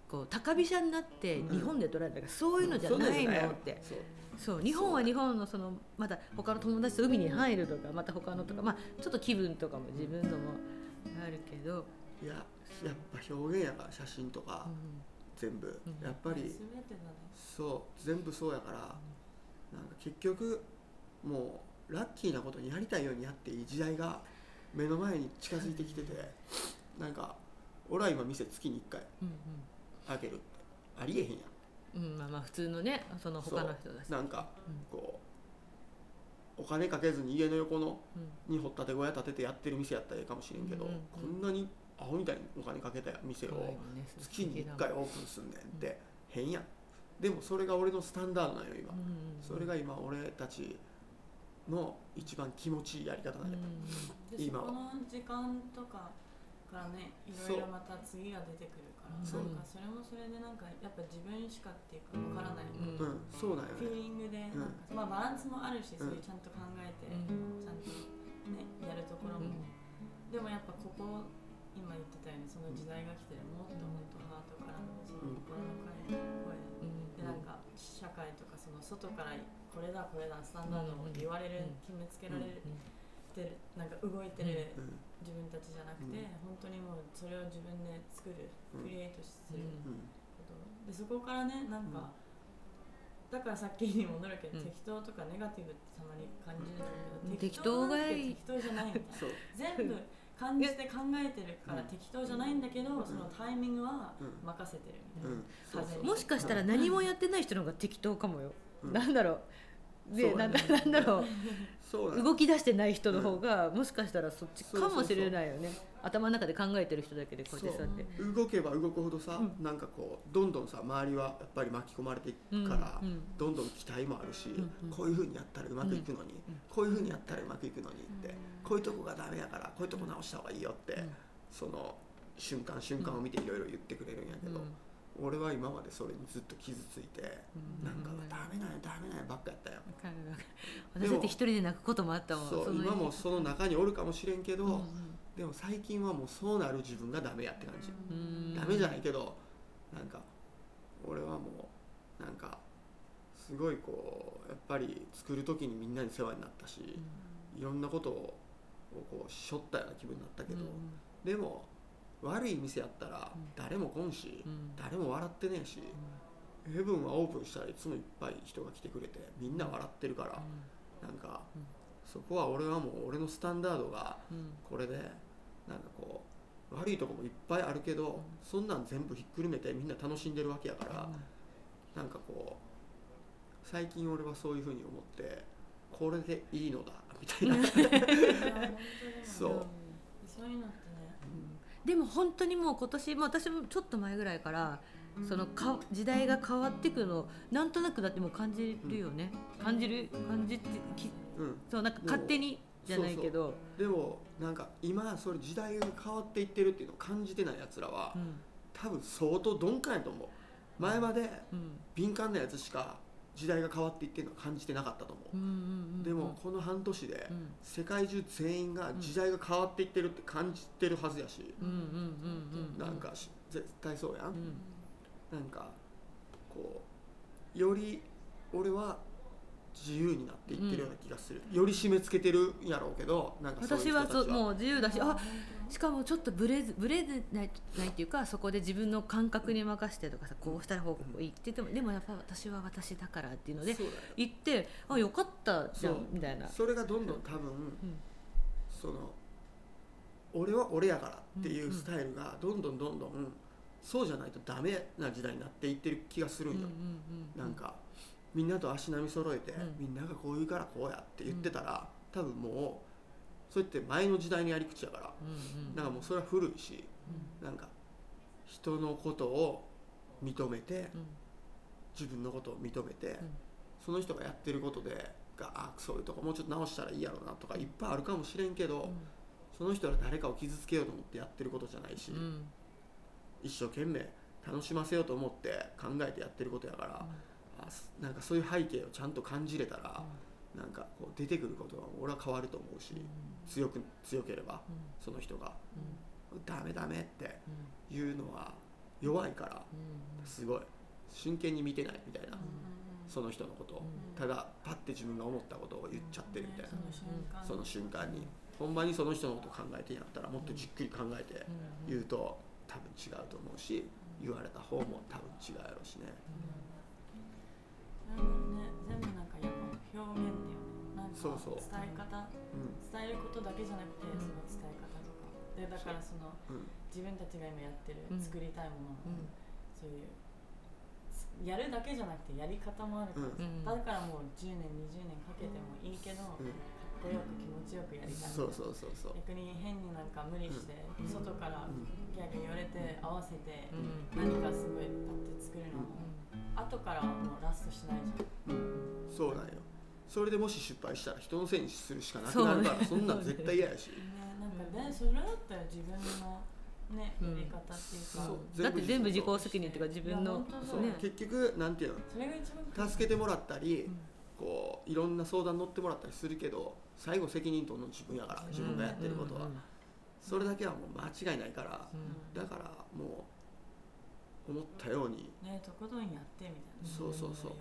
D: こう高飛車になって
C: うん
D: 日本で撮られたからそういうのじゃないのって。
C: そう
D: そう日本は日本のそのまた他の友達と海に入るとかまた他のとかまあちょっと気分とかも自分のもあるけど、
C: いややっぱ表現やから写真とか
D: うん。
C: 全部。
D: うん。
C: やっぱりそう全部そうやからなんか結局もうラッキーなことにやりたいようにやっていい時代が目の前に近づいてきててなんか俺は今店月に1回
D: うん。
C: 開けるって。ありえへんやん
D: うんうんまあまあ普通のねその他の人だし。
C: なんか
D: うん。
C: こうお金かけずに家の横の
D: うん。
C: に掘ったて小屋建ててやってる店やったらいいかもしれんけど、
D: うんうん
C: こんなにアホみたいにお金かけた店を月に1回オープンすんねんって変やん。でもそれが俺のスタンダードなんよ今。
D: うんうん
C: それが今俺たちの一番気持ちいいやり方なんや、
A: でそ
C: 今は
A: この時間とかからねいろいろまた次が出てくる
D: そう。
A: なんかそれもそれでなんかやっぱ自分しかっていうかわからない、
C: そうなんよ
A: フィー
C: ね
A: リングで
C: うん。
A: なんか、まあバランスもあるし、
C: うん。
A: そういうちゃんと考えて、
D: うん。
A: ちゃんとねやるところも、でもやっぱここ今言ってたようにその時代が来てるもっともっとハートからのその心の声声。
D: うん。
A: でなんか社会とかその外からこれだこれだスタンダードを言われる、
D: うん。
A: 決めつけられてる、なんか動いてる
C: うん。
A: 自分たちじゃなくて、
C: うん。
A: 本当にもうそれを自分で作る、
C: うん。
A: クリエイトすること。でそこからねなんか、だからさっきに戻るけど、
D: うん。
A: 適当とかネガティブってたまに感じる
D: うん。
A: んだけど、
D: 適当がいい。
A: 適当じゃないみたいな全部感じて考えてるから
C: うん。
A: 適当じゃないんだけど、
C: ん。
A: そのタイミングは
C: うん
A: 任せてるみたいな、
C: ううそう
D: もしかしたら何もやってない人の方が適当かもよ、
C: うん。
D: なんだろう。でなんだろう (laughs) 動き出してない人の方が、もしかしたらそっちかもしれないよね。頭の中で考えてる人だけでこうやって座って
C: 動けば動くほどさ、
D: う
C: なんかこうどんどんさ周りはやっぱり巻き込まれていくから、
D: うんうん。
C: どんどん期待もあるし、
D: んうん。
C: こういうふうにやったらうまくいくのに、
D: うん。
C: こういうふうにやったらうまくいくのにって、
A: うん。
C: こういうとこがダメやからこういうとこ直した方がいいよって、
D: うん。
C: その瞬間瞬間を見ていろいろ言ってくれるんやけど、
D: うん
C: 俺は今までそれにずっと傷ついて、
D: うん。
C: なんかダメなんやダメなんやばっかやったよ、
D: 私だって一人で泣くこともあったもん
C: そう
D: の
C: 今もその中におるかもしれんけど、
D: うん
C: でも最近はもうそうなる自分がダメやって感じ、
D: うん。
C: ダメじゃないけどなんか俺はもうなんかすごいこうやっぱり作る時にみんなに世話になったし、いろんなことをこうしょったような気分になったけど、でも悪い店やったら
D: うん。
C: 誰も来んし、
D: うん。
C: 誰も笑ってねえし、ヘブンはオープンしたらいつもいっぱい人が来てくれてみんな笑ってるから、なんか、
D: うん。
C: そこは俺はもう俺のスタンダードが
D: うん。
C: これでなんかこう悪いとこもいっぱいあるけど、そんなん全部ひっくるめてみんな楽しんでるわけやから、なんかこう最近俺はそういうふうに思ってこれでいいのだみたいな。(laughs) そう。
A: そういうのっ
D: でも本当にもう今年、まあ、私もちょっと前ぐらいからそのか時代が変わっていくのなんとなくだってもう感じるよね、感じる？感じてき
C: うん、
D: そうなんか勝手にじゃないけど。
C: でもなんか今それ時代が変わっていってるっていうのを感じてないやつらは、
D: うん。
C: 多分相当鈍感やと思う。前まで
D: うん。
C: 敏感なやつしか時代が変わっていってるのを感じてなかったと思う、
D: うんうんうん
C: でもこの半年で
D: うん。
C: 世界中全員が時代が変わっていってるって感じてるはずやし、
D: うんうんうんうん
C: なんかし絶対そうやん、
D: うん。
C: なんかこうより俺は自由になっていってるような気がする、より締め付けてるんやろうけどなんかそういう
D: 私はもう自由だしあしかもちょっとブレずブレずないないっていうかそこで自分の感覚に任せてとかさこうした方がいいって言ってもでもやっぱ私は私だからっていうので
C: そうだよ。
D: 言ってあよかったじゃ
C: ん
D: みたいな。
C: それがどんどん多分、その俺は俺やからっていうスタイルがどんどんどんどんそうじゃないとダメな時代になっていってる気がするんよ、なんかみんなと足並み揃えて、
D: うん。
C: みんながこう言うからこうやって言ってたら、多分もうそれって前の時代のやり口やから。
D: うんうん。
C: なんかもうそれは古いしなんか人のことを認めて
D: うん。
C: 自分のことを認めて、その人がやってることでがあそういうとこもうちょっと直したらいいやろなとかいっぱいあるかもしれんけど、その人が誰かを傷つけようと思ってやってることじゃないし、
D: うん。
C: 一生懸命楽しませようと思って考えてやってることやから、あすなんかそういう背景をちゃんと感じれたら、なんかこう出てくることが俺は変わると思うし、強く強ければその人が「ダメダメ」っていうのは弱いからすごい。真剣に見てないみたいな、その人のことを、ただパッて自分が思ったことを言っちゃってるみたいな、
A: その瞬間
C: その瞬間に。ほんまにその人のこと考えてんやったらもっとじっくり考えて言うと多分違うと思うし言われた方も多分違うやろうしね。
A: 表現だよねなんか
C: そうそう。
A: 伝え方
C: うん。
A: 伝えることだけじゃなくてその伝え方とか。でだからその
C: うん。
A: 自分たちが今やってる
D: うん。
A: 作りたいもの、そういうつやるだけじゃなくてやり方もあるから、
D: うん。
A: だからもう10年20年かけてもいいけど、
C: うん。
A: かっこよく気持ちよくやりたい。
C: そうそうそうそう。
A: 逆に変になんか無理して、外から
C: うん。
A: ギャグ言われて合わせて、
D: うん。
A: 何かすごいパッて作るのも、後からはもうラストしないじゃん。
C: そうなんよそれでもし失敗したら人のせいにするしかなくなるからそ,、んなん絶対嫌やし。
A: ね、なんかね、それだったら自分のね、
D: うん。
A: やり方っていうか、
C: そう
D: だって全部自己責任っていうか自分の
C: 結局なんていうの？
A: それが一番
C: 助けてもらったり、
D: ん。
C: こういろんな相談乗ってもらったりするけど最後責任取るの自分やから自分がやってることは、それだけはもう間違いないから、だからもう思ったように。
A: ね、とことんやってみたいな。
C: そうそうそう。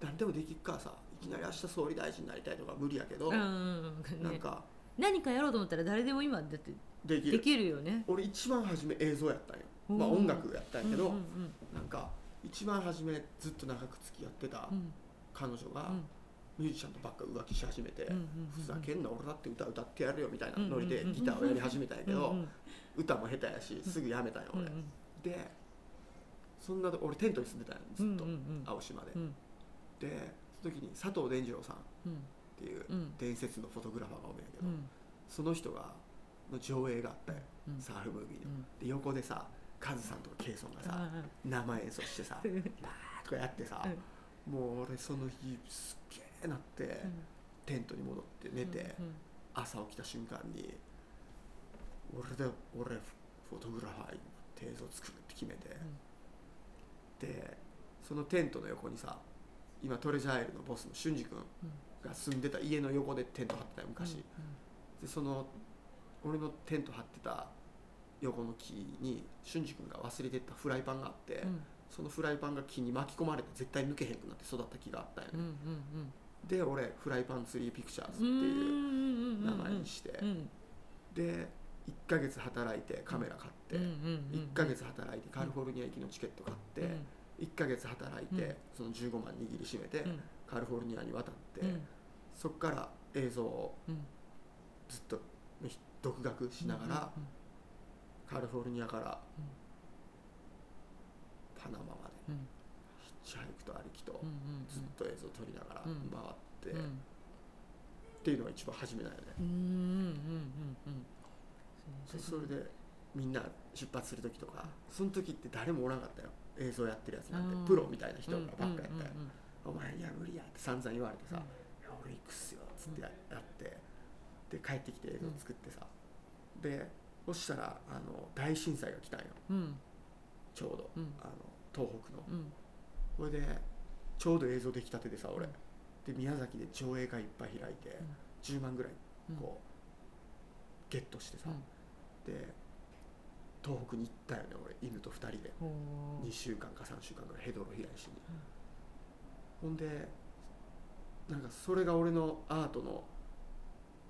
C: 何でもできっからさ。いきなり明日総理大臣になりたいとか無理やけど、
D: うんうんうん。ね
C: なんか
D: 何かやろうと思ったら誰でも今だって
C: できる。
D: できるよね。
C: 俺一番初め映像やったんよ、
D: うん
C: まあ音楽やったんやけど、
D: うんうん
C: なんか一番初めずっと長く付き合ってた
D: うん。
C: 彼女が
D: うん。
C: ミュージシャンとばっか浮気し始めて、
D: うんうんうん
C: ふざけんな俺だって歌歌ってやるよみたいなノリで
D: うんうんうん。
C: ギターをやり始めたんやけど、
D: うんうん
C: 歌も下手やしすぐやめたんよ俺、
D: うんうん
C: でそんな俺テントに住んでたんよずっと、
D: うんうんうん。
C: 青島で、
D: うん。
C: でその時に佐藤伝次郎さんっ
D: うん。
C: ていう
D: うん。
C: 伝説のフォトグラファーがおるんやけど、
D: うん。
C: その人がの上映があったよ、
D: うん。
C: サーフムービーの、
D: うん
C: で横でさカズさんとかケイソンがさ、
D: あ
C: 生演奏してさバーとかやってさ、もう俺その日すっげえなって、テントに戻って寝て、朝起きた瞬間に俺で俺フォトグラファーになって映像作るって決めて、でそのテントの横にさ今トレジャーアイルのボスの俊二君が住んでた家の横でテント張ってたよ昔、でその俺のテント張ってた横の木に俊二君が忘れてったフライパンがあって、
D: うん。
C: そのフライパンが木に巻き込まれて絶対抜けへんくなって育った木があったんやね、
D: うんうん
C: で俺フライパンツリーピクチャーズって
D: うん
C: いう名
D: 名
C: 前にして、
D: うん
C: で1ヶ月働いてカメラ買って、
D: うんうん
C: 1ヶ月働いてカリフォルニア行きのチケット買って、1ヶ月働いて、
D: うん。
C: その15万握りしめて、
D: うん。
C: カリフォルニアに渡って、
D: うん。
C: そっから映像を
D: うん。
C: ずっと独学しながら、カリフォルニアからパナマまで
D: うん。
C: ヒッチハイクと歩きとずっと映像撮りながら
D: うん。
C: 回って、っ
D: うん。
C: ていうのが一番初めなんよね、それでみんな出発する時とかその時って誰もおらんかったよ映像やってるやつなん
D: うん。
C: てプロみたいな人がばっかやったお前いや無理やって散々言われてさ、俺行くっすよっつってややってで帰ってきて映像作ってさ、でそしたらあの大震災が来たんよ。
D: うん。
C: ちょうど、
D: うん。
C: あの東北の。
D: うん。
C: それでちょうど映像出来たてでさ俺、で宮崎で上映会いっぱい開いて、10万ぐらい
D: うん。
C: こう、ゲットしてさ、
D: うん。
C: で東北に行ったよね俺犬と2人で。
D: ほう。
C: 2週間か3週間ぐらいヘドロ飛来しに、ほんでなんかそれが俺のアートの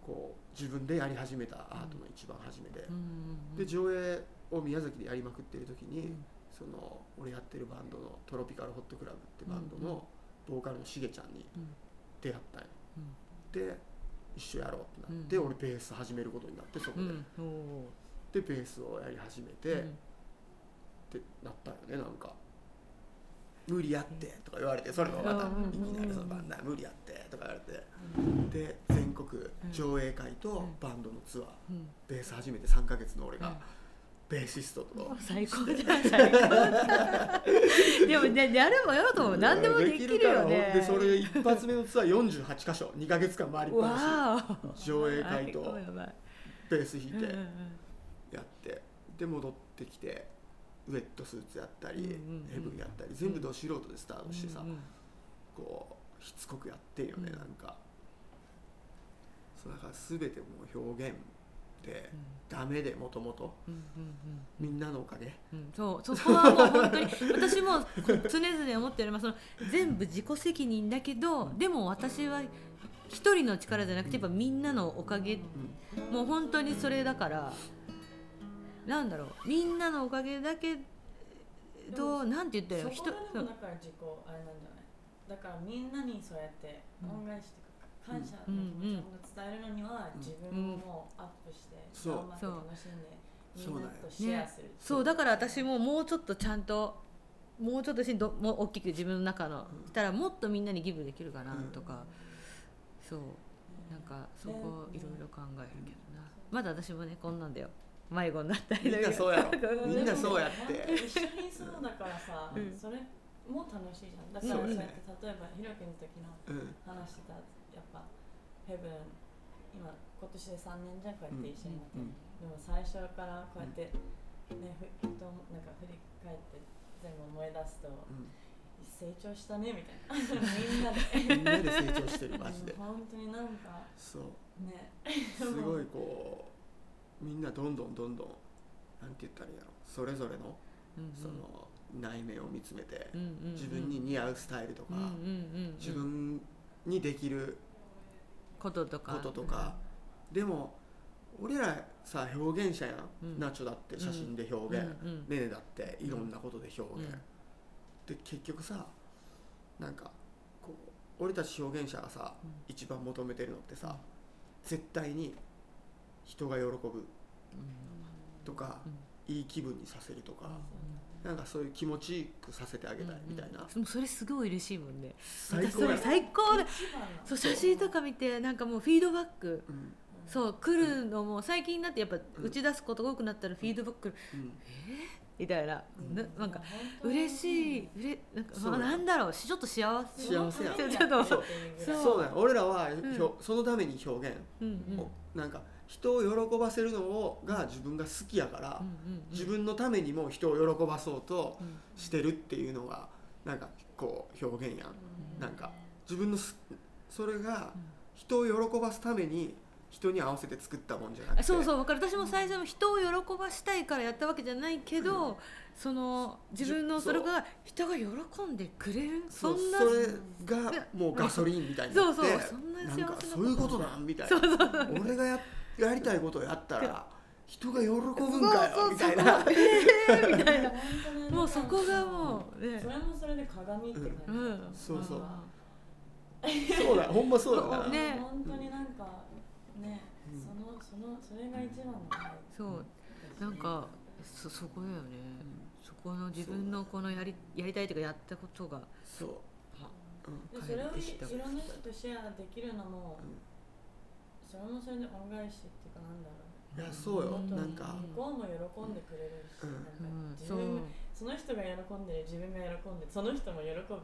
C: こう自分でやり始めたアートの一番初めで、
D: うん。
C: で上映を宮崎でやりまくってる時に、
D: うん。
C: その俺やってるバンドのトロピカルホットクラブってバンドのボーカルのしげちゃんに
D: うん。
C: 出会ったんよ、で一緒やろうってなって、
D: うん。
C: 俺ベース始めることになってそこで、でベースをやり始め
D: う
C: て、ってなったよねなんか「無理やって」とか言われてそれもまた
D: うん
C: いきなりそのバンダー無理やってとか言われて。で全国国上映会とバンドのツアー、
D: うん。
C: ベース始めて3ヶ月の俺が、
D: うん。
C: ベーシストと
D: 最高じゃん最高。じゃん (laughs) でもねやればやろうと思う。何でもできるよね。
C: でそれ一発目のツアー48箇所2ヶ月間回りっぱな
D: わ
C: し上映会とベース弾いてやってで戻ってきてウェットスーツやったり、
D: うんうんうん
C: ヘブンやったり全部ど素人でスタートしてさ、
D: うんうん
C: こうしつこくやってんよね、
D: うん。
C: なんか。そうだから全てもう表現でダメでもともとみんなのおかげ。
D: うん。うんそうそこはもう本当に私も常々思ってるのはその全部自己責任だけどでも私は一人の力じゃなくてやっぱみんなのおかげ。もう本当にそれだからなんだろう。みんなのおかげだけどなんて言った
A: そこ
D: 人
A: がでもだから自己あれなんじゃない？だからみんなにそうやって恩返しとか感謝の気持ちを伝えるのには自分もアップして頑張って楽しんでみ
C: ん
A: なとシェアする
D: そう。だから私ももうちょっとちゃんともうちょっとしんどもう大きく自分の中のしたらもっとみんなにギブできるかなとか、そう。なんかそこいろいろ考えるけどな。まだ私もねこんなんだよ迷子になったり
C: みんなそうやろ。
D: う (laughs) ん
C: みんなそうやって。
A: 一緒にそうだからさ、
D: うん。
A: それも楽しいじゃん。だから
C: そうね。
A: そうやって例えばひろきの時の
C: うん
A: 話してたやっぱヘブン今今年で3年じゃんこうやって一緒になって、
C: うん
A: でも最初からこうやってね、ふ人なんか振り返って全部思い出すと
C: うん。
A: 成長したねみたいな。(laughs) みんなで。
C: みんなで成長してるマジで。(laughs)
A: うん本当になんか
C: そう。
A: ね。
C: すごいこうみんなどんどんどんどんなんて言ったらいいやろ。それぞれのその内面を見つめて自分に似合うスタイルとか自分にできる
D: こととか。
C: こととか。でも俺らさ表現者やん、
D: うん。
C: ナチョだって写真で表現、ねねだっていろんなことで表現、
D: うん。
C: で結局さなんかこう俺たち表現者がさ、
D: うん。
C: 一番求めてるのってさ絶対に人が喜ぶ。とか、いい気分にさせるとか、なんかそういう気持ちよくさせてあげたいみたいな、
D: もうそれすごい嬉しいもんね。
C: 最高や。
D: 私それ最高で
A: 一番の。
D: そう写真とか見てなんかもうフィードバック。
C: うん。
D: そう来るのも最近になってやっぱ打ち出すことが多くなったらフィードバック
C: うん。
D: みたいな、
C: うん。
D: ななんか嬉しい、うれなんかまあなんだろう。しちょっと幸せ。
C: 幸せや。
D: ちょちょっと。
C: そう。
D: そう
C: そうだよ。俺らは、
D: ん
C: ひょそのために表現
D: うんうん。
C: を、なんか人を喜ばせるのをが自分が好きやから、
D: うんうんうん。
C: 自分のためにも人を喜ばそうと
D: うん
C: してるっていうのがなんかこう表現やん。なんか自分のすそれが人を喜ばすために人に合わせて作ったもんじゃなくて。
D: そうそう分かる。私も最初の人を喜ばしたいからやったわけじゃないけど、その自分の
C: じ
D: それが人が喜んでくれる
C: そ
D: そな
C: うんそれがもうガソリンみたいになって
D: そうそうそんな幸せな
C: そういうことなんみたいな。俺がややりたいことをやったら人が喜ぶんかよ
D: そうそう
C: みたいな。
D: えーみたいな。(laughs) もうそこがもうね。
A: それもそれで鏡って感じ。だった
D: うん。
C: そうそう。そうだ (laughs) ほんまそうだな、
D: ね。
A: 本当になんかね、
C: うん。
A: そのそのそれが一番の愛
D: そう。なんかそそこだよね、そこの自分のこのやりやりたいというかやったことが
C: そう、うん。
A: でそれをいろんな人とシェアできるのも、
C: うん
A: それもそれで恩返しっていうかなんだろう
C: いやそうよ。
D: うん
C: なんか。
A: 向こうも喜んでくれるし、
C: うん。
A: なんか
D: うん。
A: 自
D: そう。
A: 分その人が喜んでる自分が喜んでその人も喜ぶ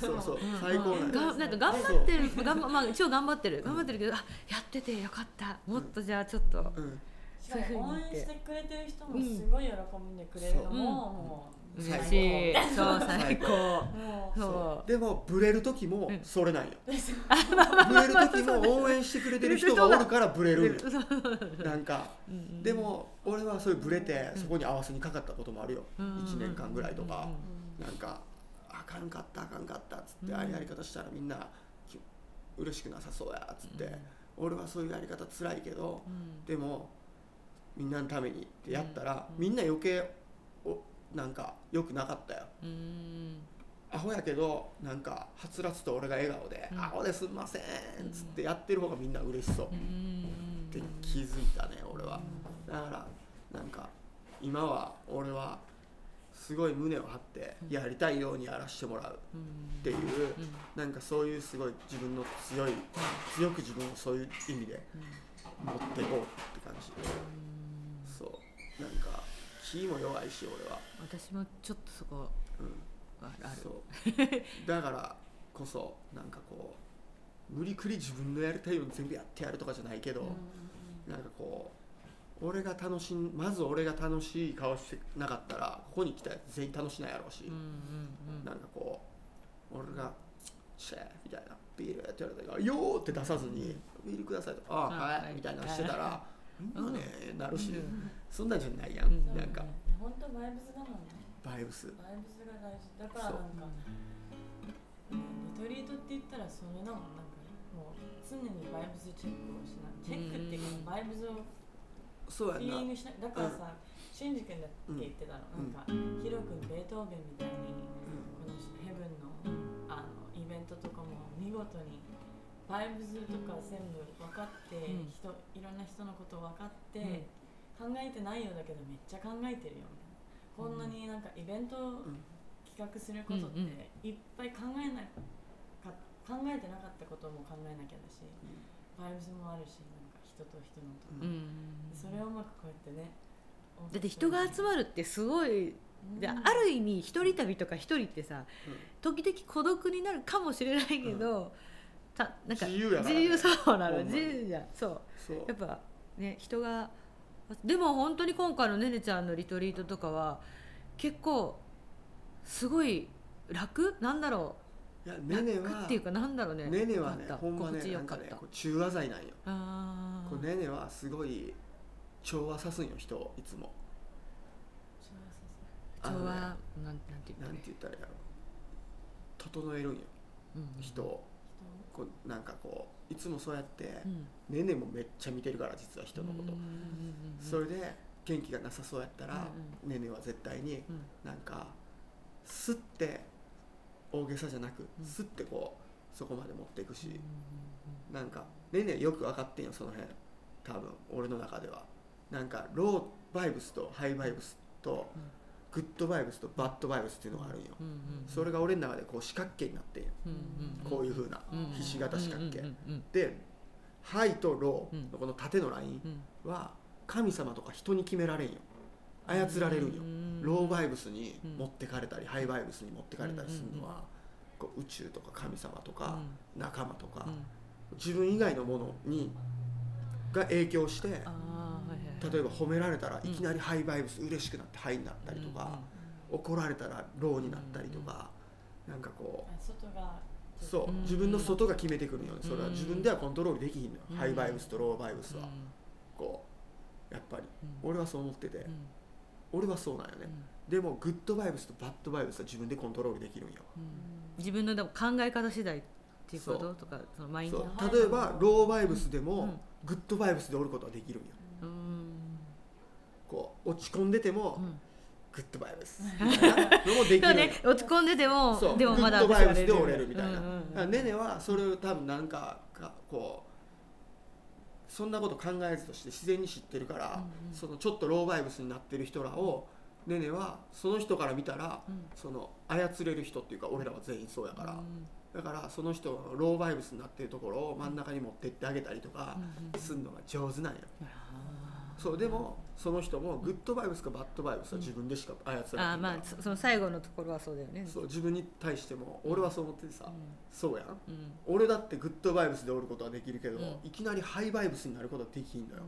C: そうそう。(laughs)
D: うん。
C: 最高なん。だ
D: がなんか頑張ってる頑張まあ一応頑張ってる。頑張ってるけど、あやっててよかった。もっとじゃあちょっと、
C: うん。
A: しかも応援してくれてる人もすごい喜んでくれるのも、
C: うん。
A: もう
D: 嬉
C: 最高。
D: しい。そう最高。
A: もう。
D: そう。
C: でもブレる時も
D: うん。
C: それなんよ。ブレる時も応援してくれてる人がおるからブレるなんか。
D: うんうん。
C: でも俺はそういうブレてそこに合わせにかかったこともあるよ。
D: うん
C: 1年間ぐらいとか。
A: うん
C: なんかあかんかったあかんかったっつって
D: うん。
C: ああいうやり方したらみんなき嬉しくなさそうやっつって。俺はそういうやり方辛いけど
D: うん。
C: でもみんなのためにってやったら
D: うん
C: みんな余計おなんか良くなかったよ。
D: うん。
C: アホやけどなんかはつらつと俺が笑顔で「
D: うん
C: アホですんません」っつってやってる方がみんな嬉しそう。
D: うん。
C: って気づいたね俺は。だからなんか今は俺はすごい胸を張ってやりたいようにやらせてもらう
D: うん
C: っていう、
D: うん。
C: なんかそういうすごい自分の強い強く自分をそういう意味で持っていこうって感じ。そう。なんか気も弱いし俺は、
D: 私もちょっとそこ
C: うん、
D: はある。
C: そう。だからこそなんかこう無理くり自分のやりたいように全部やってやるとかじゃないけど、なんかこう俺が楽しんまず俺が楽しい顔してなかったらここに来たやつ全員楽しないやろうし、なんかこう俺が「シェー」みたいな「ビール」って言われたから「よー」って出さずに「ビールください」とか「あはい」みたいなのしてたら「うんまあね」なるし、
D: うん
C: そんなんじゃないやん、
D: うん
C: なんか
A: 本当バイブスだもんね。
C: バイブス。
A: バイブスが大事。だからなんか、ね、リトリートって言ったらそれだもんなんかもう常にバイブスチェックをしな。チェックっていう
D: うん
A: かバイブスを
C: そうや
A: フィーリングしなだからさ、シンジ君だって言ってたの、
C: うん
A: なんかヒロ君ベートーベンみたいにこのヘブンのあのイベントとかも見事にバイブスとか全部分かって、
D: うん。
A: 人いろんな人のこと分かって、
D: うん
A: 考えてないようだけどめっちゃ考えてるよみたいな。こんなになんかイベント企画することっていっぱい考えなか考えてなかったことも考えなきゃだしバイブスもあるしなんか人と人のとか、
D: うん。
A: それをうまくこうやってね
D: だって人が集まるってすごい。である意味一人旅とか一人ってさ時々孤独になるかもしれないけど、たなんか
C: 自由やからね。
D: 自由そうなの。自由じゃん。そう。
C: そう。
D: やっぱね人がでも本当に今回のねねちゃんのリトリートとかは結構すごい楽？なんだろ
C: いや
D: う
C: ねねは
D: 楽っていうかなんだろうね？
C: ねねはねほんまねなんかねこう中和剤なんよ。
D: あー。
C: こうねねはすごい調和さすんよ人をいつも。
D: 調和なんなんていう
C: なん
D: の
C: て言ったらいいやろ。整えるんよ。
D: うん
C: 人を。こうなんかこういつもそうやって
D: うん。
C: ねねもめっちゃ見てるから実は人のこと。それで元気がなさそうやったらねねは絶対に
D: うん。
C: なんかスッて大げさじゃなく
D: うん。
C: スッてこうそこまで持っていくし
D: うん
C: なんかねねよく分かってんよその辺。多分俺の中では。なんかローバイブスとハイバイブスと
D: うん
C: グッドバイブスとバッドバイブスっていうのがあるんよ。
D: うんうん
C: それが俺の中でこう四角形になってんよ。
D: うんうん
C: こういう風な
D: うん
C: ひし形四角形。
D: うんうん
C: でハイとローのこの縦のライン
D: うん。うん
C: は神様とか人に決められんよ。操られるんよ。
D: うん
C: ローバイブスに
D: うん。
C: 持ってかれたりハイバイブスに持ってかれたりするのはこう宇宙とか神様とか仲間とか
D: うん。
C: 自分以外のものにが影響して例えば褒められたらいきなりハイバイブス嬉しくなってハイになったりとか怒られたらローになったりとかなんかこう
A: 外が
C: そう
D: うん。
C: 自分の外が決めてくるよねそれは。
D: うん。
C: 自分ではコントロールできひんのよ
D: うん。
C: ハイバイブスとローバイブスは。
D: うん。
C: こうやっぱり。
D: うん。
C: 俺はそう思ってて。
D: うん。
C: 俺はそうなんよね。でもグッドバイブスとバッドバイブスは自分でコントロールできるんよ。
D: うん。自分のでも考え方次第っていうこととかそのマイン
C: そ
D: ド
C: う。例えばローバイブスで
D: うん。
C: もグッドバイブスでおることはできるんよ。
D: うん
C: こう落ち込んでても
D: うん。
C: グッドバイブス。(laughs) みたいなのもできる。
D: ね。落ち込んでてもでもまだ
C: グッドバイブスで折れるみたいな、
D: うんうん
C: ねねはそれを多分なんかかこうそんなこと考えずとして自然に知ってるから、
D: うんうん。
C: そのちょっとローバイブスになってる人らをねねはその人から見たら
D: うん。
C: その操れる人っていうか俺らは全員そうやから、
D: うん
C: だからその人のローバイブスになってるところを真ん中に持ってってあげたりとか
D: うんうん
C: すんのが上手なんや、そうでもその人もグッドバイブスかバッドバイブスは自分でしか操られない。から、
D: あーまあそその最後のところはそうだよね。
C: そう自分に対しても俺はそう思っててさ、
D: う
C: そうやん。
D: んうん。
C: 俺だってグッドバイブスでおることはできるけど、
D: うん。
C: いきなりハイバイブスになることはできひんのよ、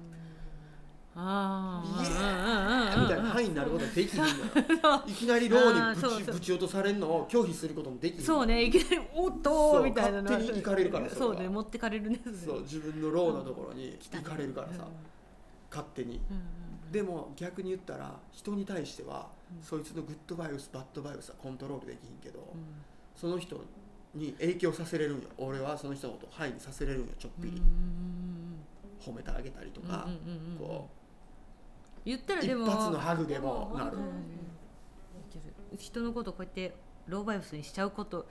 D: ああ
C: みたいなハイになることはできひんのよ。いきなりローにぶちぶち落とされるのを拒否することもできひんの
D: そうねいきなりおっとみたいな
C: 勝手に行かれるからそ
D: そうね持ってかれるね
C: そう自分のローのところに行かれるからさ、勝手に。
D: うんうん
C: でも逆に言ったら人に対しては、
D: うん。
C: そいつのグッドバイブスバッドバイブスはコントロールできひんけど、
D: うん。
C: その人に影響させれるんよ。俺はその人のことをハイにさせれるんよちょっぴり、
D: うん
C: 褒めてあげたりとか、
D: うんうんうんうん
C: こ
D: 言った
C: う一
D: らでも
C: 発のハグでもなる。
D: うん人のことをこうやってローバイブスにしちゃうこと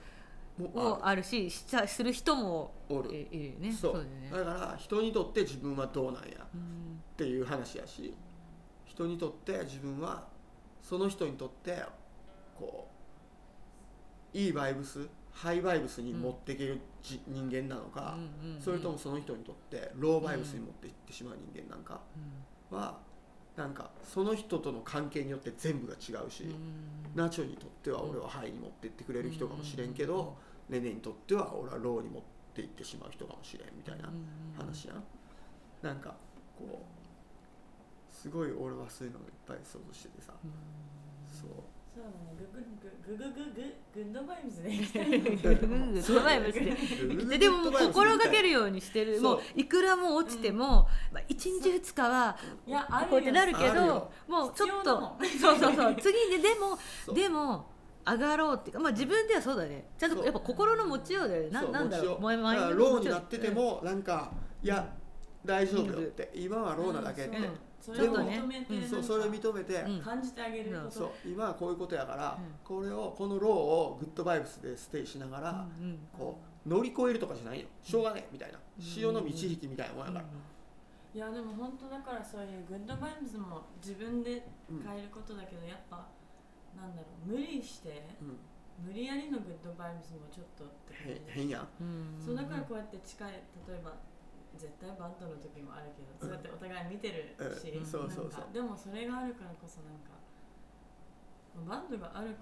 C: も
D: を
C: あ
D: あるししちゃする人も
C: るおる。
D: いいるよね。
C: そう。
D: だよね。
C: だから人にとって自分はどうなんや
D: うん。
C: っていう話やし人にとって自分はその人にとってこういいバイブスハイバイブスに持っていけるじ、人間なのか、
D: うんうんうん。
C: それともその人にとってローバイブスに持っていってしまう人間なんかは、なんかその人との関係によって全部が違うし、ナチョにとっては俺はハイに持っていってくれる人かもしれんけど、ネネにとっては俺はローに持っていってしまう人かもしれんみたいな話やん、なんかこうすごい俺はそういうのをいっぱい想像しててさ、そう
A: そうだねググググググググッドバイブスで行きたいんだけど
D: うんグッドバイブスでででも心がけるようにしてるもういくらも落ちても、まあ、1日2日はい
A: やあるよ
D: こうやってなるけど
C: あるよ
D: もうちょっ
A: 必要だ
D: と
A: もん
D: そうそうそう次にでも
C: う
D: でも上がろうっていうか、まあ、自分ではそうだねちゃん
C: そう
D: やっぱ心の持ちようだよねな
C: そう
D: なんだろう
C: もちろんだから
D: マインドの
C: low になっててもなんかいや大丈夫よって今は low なだけって、
D: うん
A: それを認めて、
D: うん
C: そうそれを認めて、
D: うん。
A: 感じてあげること、
C: そう今はこういうことやから、
D: うん。
C: これをこの low を good vibes で stay しながら、こう乗り越えるとかじゃないよ。しょうがねえみたいな、
D: うん
C: 潮の満ち引きみたいなもんやから、
A: いやでも本当だからそういうグッドバイブスも自分で変えることだけど、やっぱなんだろう無理して
C: うん。
A: 無理やりのグッドバイブスもちょっとって感
C: へ
A: じ
C: 変や
A: そうだからこうやって近い例えば絶対バンドの時もあるけど、そうやってお互い見てるし、
C: うん。そうそうそう。
A: なんかでもそれがあるからこそなんかbad がある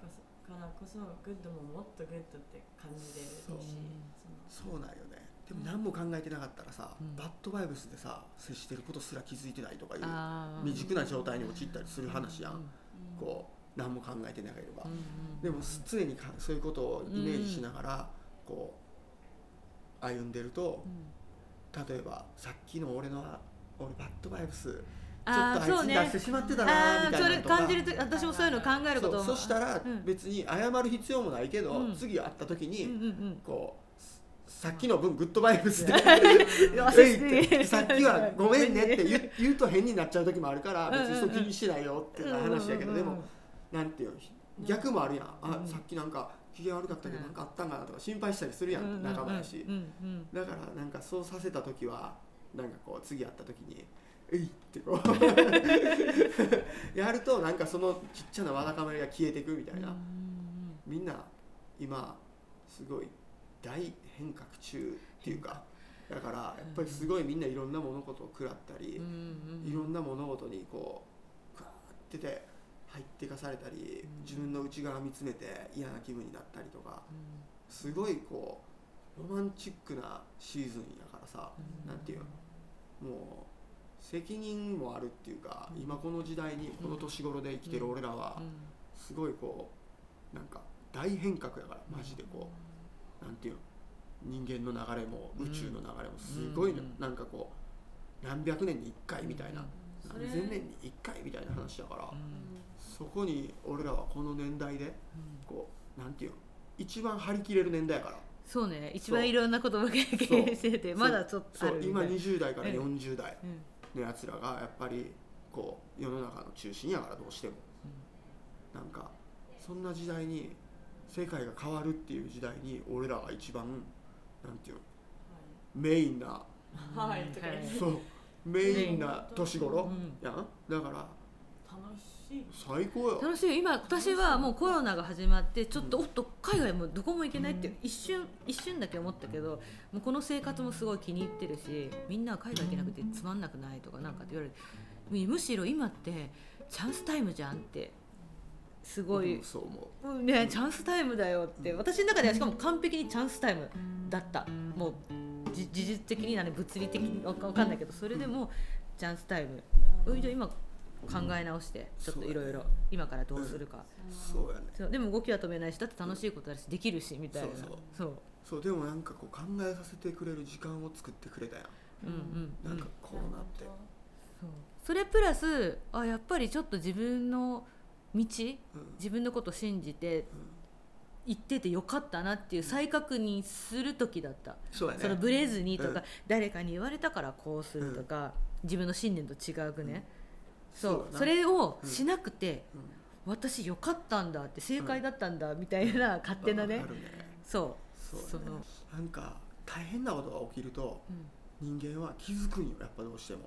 A: からこそ good ももっと good って感じれるし
C: そう。
A: その。
C: そうなんよね。でも何も考えてなかったらさ、
D: うん。
C: バッドバイブスでさ接してることすら気づいてないとかいう未熟な状態に陥ったりする話やん、
D: うん。
C: こう何も考えてなければ、でも常にかそういうことをイメージしながら、こう歩んでると
D: うん
C: 例えばさっきの俺の俺バッドバイブスちょっと
D: あ
C: いつに出してしまってたなみたいなのとか。
D: 感じると私もそういうの考えることも。
C: そしたら
D: うん。
C: 別に謝る必要もないけど、
D: うん。
C: 次会った時に、こうさっきの分グッドバイブスで (laughs) さっきはごめんねって言う言うと変になっちゃう時もあるから別にそう気にしてないよって話やけどでもなんていうの逆もあるやん。あ
D: うん。
C: さっきなんか機嫌悪かったけど
D: うん。
C: なんかあったんかなとか心配したりするやん仲間やし。だからなんかそうさせた時はなんかこう次会った時に「えい!」ってこう (laughs) やるとなんかそのちっちゃなわだかまりが消えていくみたいな。みんな今すごい大変革中っていうかだからやっぱりすごいみんないろんな物事を食らったりいろんな物事にこうグワーってて入っていかされたり
D: うん。
C: 自分の内側見つめて嫌な気分になったりとかすごいこうロマンチックなシーズンやからさなんていうの？もう責任もあるっていうか
D: うん。
C: 今この時代にこの年頃で生きてる俺らはすごいこうなんか大変革やからマジでこうなんていうの？人間の流れも
D: うん。
C: 宇宙の流れもすごいの
D: うん。
C: なんかこう何百年に1回みたいな何千年に1回みたいな話だからそこに俺らはこの年代でこうなんていうの一番張り切れる年代やから。
D: そうね。一番いろんなことを経験しててまだちょっとある
C: そう。今
D: みたい
C: 20代から
D: うん。
C: 40代
D: うん。
C: のやつらがやっぱりこう世の中の中心やからどうしても。なんかそんな時代に世界が変わるっていう時代に俺らが一番なんていうのメインな
A: はい。
C: そう。メインな年頃
D: うん。
C: やん。だから
A: 楽しい。
C: 最高よ。
D: 楽しい今私はもうコロナが始まってちょっと、おっと海外もどこも行けないって一瞬一瞬だけ思ったけどもうこの生活もすごい気に入ってるしみんなは海外行けなくてつまんなくないとかなんかって言われるむしろ今ってチャンスタイムじゃんってすごい。
C: う思う
D: う。んね、チャンスタイムだよって。私の中ではしかも完璧にチャンスタイムだった。もうじ事実的になね物理的にわかわかんないけどそれでもチャンスタイム。うんじゃあ今考え直してちょっといろいろ今からどうするか、
C: そうやね。
D: そう。でも動きは止めないしだって楽しいことだしできるしみたいな。
C: そうそう。でもなんかこう考えさせてくれる時間を作ってくれたやん。
D: うんうん
C: なんかコロナって。
D: そう。それプラスあやっぱりちょっと自分の道
C: うん。
D: 自分のことを信じて行っててよかったなっていう再確認する時だった、
C: そうやね。
D: そのブレずにとか、
C: うん。
D: 誰かに言われたからこうするとか、自分の信念と違うくね、そう
C: そ
D: れを
C: うん
D: しなくて、
C: うん。
D: 私よかったんだって正解だったんだみたいな勝手なね、そう。
C: そうね。なんか大変なことが起きると
D: うん。
C: 人間は気づくんよやっぱどうしても。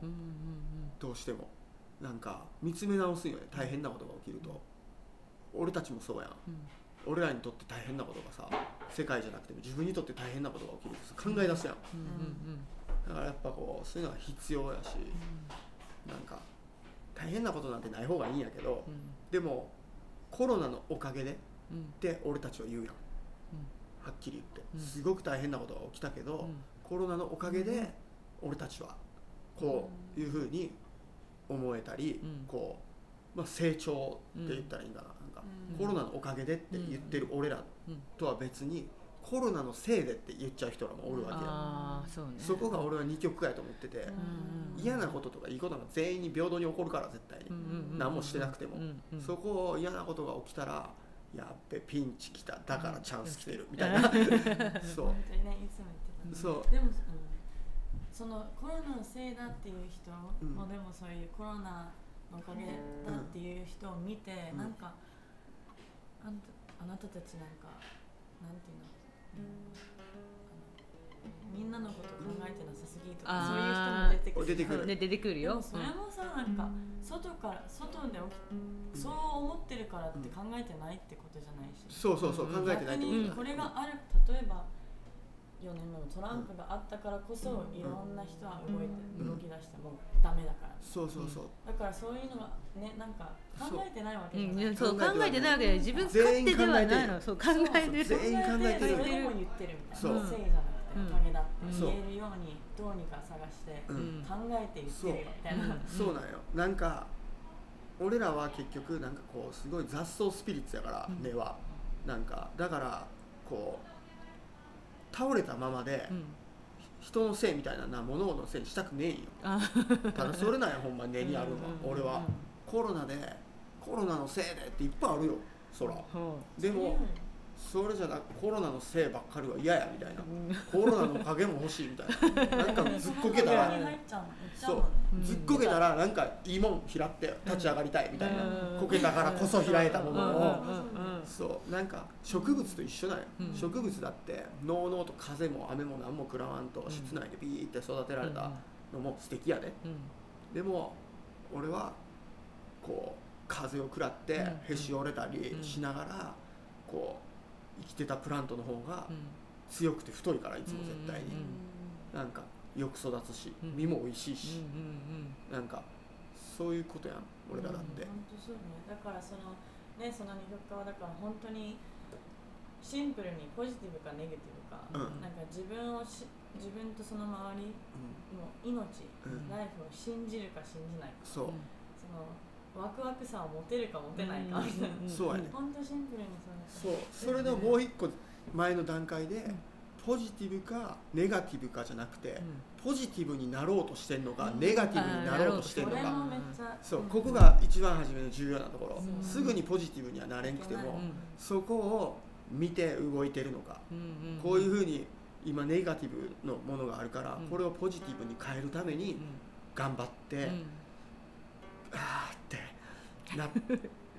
C: どうしても。なんか見つめ直すんよね大変なことが起きると。俺たちもそうやん。俺らにとって大変なことがさ世界じゃなくても自分にとって大変なことが起きるとさ考え出すやん。だからやっぱこうそういうのが必要やしなんか大変なことなんてない方がいいんやけどでもコロナのおかげでって俺たちは言うやん。はっきり言って。すごく大変なことが起きたけどコロナのおかげで俺たちはこういうふうに思えたりこう、まあ、成長って言ったらいいんかな。なんかコロナのおかげでって言ってる俺らとは別にコロナのせいでって言っちゃう人らもおるわけや
D: そうね。
C: そこが俺は二極化やと思ってて嫌なこととかいいことが全員に平等に起こるから絶対に何もしてなくてもそこを嫌なことが起きたらやっべピンチ来ただからチャンス来てるみたいなそう
A: 本当にねいつも言ってた
C: そう
A: でも、うんそのコロナのせいだっていう人
C: うん
A: もでもそういうコロナのおかげだっていう人を見て、
C: うん
A: なんかあんたあなたたちなんかなんていうのみんなのこと考えてなさすぎとかそういう人も出てくる。
C: 出てくる。
D: で出てくるよ。
A: それもさなん。か外から外で起きそう思ってるからって考えてないってことじゃないし、
C: そうそうそう考えてないって
A: 逆
C: ことだ
A: にこれがある例えば4年目のトランプがあったからこそ、いろんな人は動いて、
C: うん。
A: 動き出してもダメだから。
C: そうそうそう。
A: だからそういうのがねなんか考えてないわけじゃない、
D: うん、そう考
C: 考えてない
D: わけで自分勝手ではないの。そう考えてる。
C: 全員考えてる。
A: それも言ってるみたい
C: そう。
A: なせいじゃなくて、
D: うん。
A: おかげだって
D: うん
A: 言えるようにどうにか探して、
C: う。ん。
A: 考えて言ってるよみたいな、
C: そう。なんよ。なんか俺らは結局なんかこうすごい雑草スピリッツやから
D: うん。
C: 根は。なんかだからこう倒れたままで
D: うん。
C: 人のせいみたいなな物のせいにしたくねえんよ。
D: あ。
C: ただそれなんや (laughs) ほんま根にあるのは
D: うん
C: 俺は。コロナでコロナのせいでっていっぱいあるよそら
D: ほ
C: でもそれじゃなくコロナのせいばっかりは嫌やみたいな。コロナのおかげも欲しいみたいな。(laughs) なんかずっこけたら
A: その中に入っちゃう
C: ずっこけたらなんかいいもん拾って立ち上がりたいみたいな。
D: うん。
C: こけたからこそ開いたものを。そう。なんか植物と一緒なんよ、
D: うん。
C: 植物だってのうのうと風も雨も何も食らわんと室内でビーって育てられたのも素敵やで。
D: うん。
C: でも俺はこう風を食らって
D: うん。
C: へし折れたり
D: うん。
C: しながらこう生きてたプラントの方が
D: うん。
C: 強くて太いからいつも絶対に。
D: うん。
C: なんかよく育つし
D: うん。
C: 実も美味しいし
D: うん
C: なんかそういうことやん俺らだって。
A: 本当そうね。だからそのねその二極化はだから本当にシンプルにポジティブかネガティブか、
C: うん。
A: なんか自分をし自分とその周り
C: うん。
A: の命、
C: うん。
A: ライフを信じるか信じないか。
C: そう。
A: そのワクワクさを持てるか持てないか。みたいな、
C: そうやね。
A: 本当シンプルにそ
C: そう。それのもう一個前の段階でポジティブかネガティブかじゃなくてポジティブになろうとしてんのか
A: うん。
C: ネガティブになろうとしてんのか。そう
A: うん。
C: ここが一番初めの重要なところ。
A: う。ん
C: すぐにポジティブにはなれんくても
D: うん。
C: そこを見て動いてるのか。
D: うん
C: こういうふうに今ネガティブのものがあるから
D: うん。
C: これをポジティブに変えるために頑張って
D: うん
C: あーってな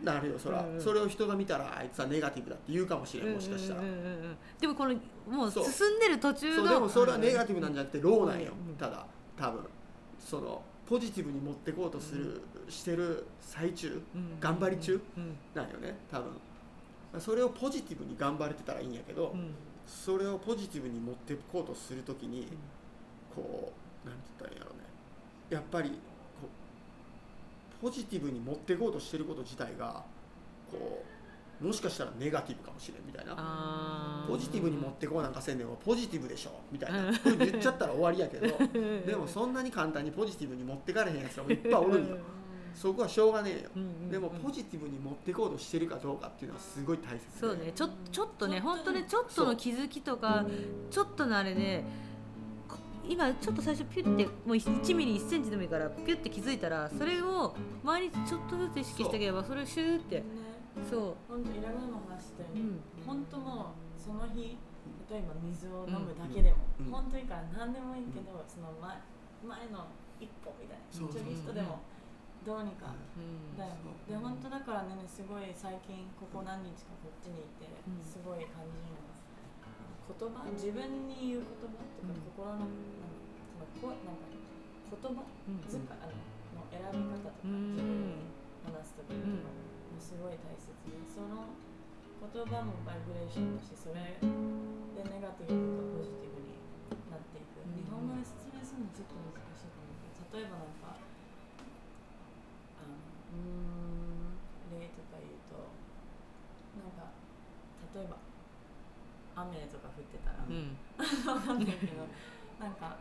C: なるよそら。
D: うんうん。
C: それを人が見たらあいつはネガティブだって言うかもしれんもしかしたら
D: うんうん。うんうんでもこのもう進んでる途中の
C: そう。でもそれはネガティブなんじゃなくてローなんよ
D: うん
C: ただ。多分。そのポジティブに持ってこうとするしてる最中
D: うん
C: 頑張り中
D: うん。
C: なんよね多分。それをポジティブに頑張れてたらいいんやけど、
D: うん。
C: それをポジティブに持ってこうとするときに、こうなんて言ったらいいんやろうね。やっぱりポジティブに持ってこうとしてること自体がこうもしかしたらネガティブかもしれんみたいな。ポジティブに持ってこうなんかせんでもポジティブでしょみたいな。ふうに言っちゃったら終わりやけど (laughs) でもそんなに簡単にポジティブに持ってかれへんやつらもいっぱいおるんよ。そこはしょうがねえよ。
D: うんうんうん。
C: でもポジティブに持ってこうとしてるかどうかっていうのはすごい大切で。
D: そうね。ちょちょっとね本当ねちょっとの気づきとかちょっとのあれでこ今ちょっと最初ピュッてもう1ミリ1センチでもいいからピュッて気づいたらそれを毎日ちょっとずつ意識してあげればそれをシューって
A: ね。
D: そう。
A: 本当いろんなの話してる、
D: うん。
A: 本当もうその日例えば水を飲むだけでも、
C: うん。うん
A: 本当にから何でもいいけど、その前前の一歩みたいなちょびっとでもどうにか、
D: うん。
A: だよで本当だからねすごい最近ここ何日かこっちにいて、
D: うん。
A: すごい感じるの。が言葉？自分に言う言葉とか、
D: うん。
A: 心のなんかそのこなんか言葉？
D: うん
A: ずかあのの選び方とか、
D: うん。
A: 自分に話す時とか、すごい大切でその言葉もバイブレーションだしそれでネガティブとポジティブになっていく、
D: うん
A: 日本語で説明するのちょっと難しいと思うけど例えばなんかあのうーん例とか言うとなんか例えば雨とか降ってたら、
D: うん。(laughs)
A: わかんないけどなんか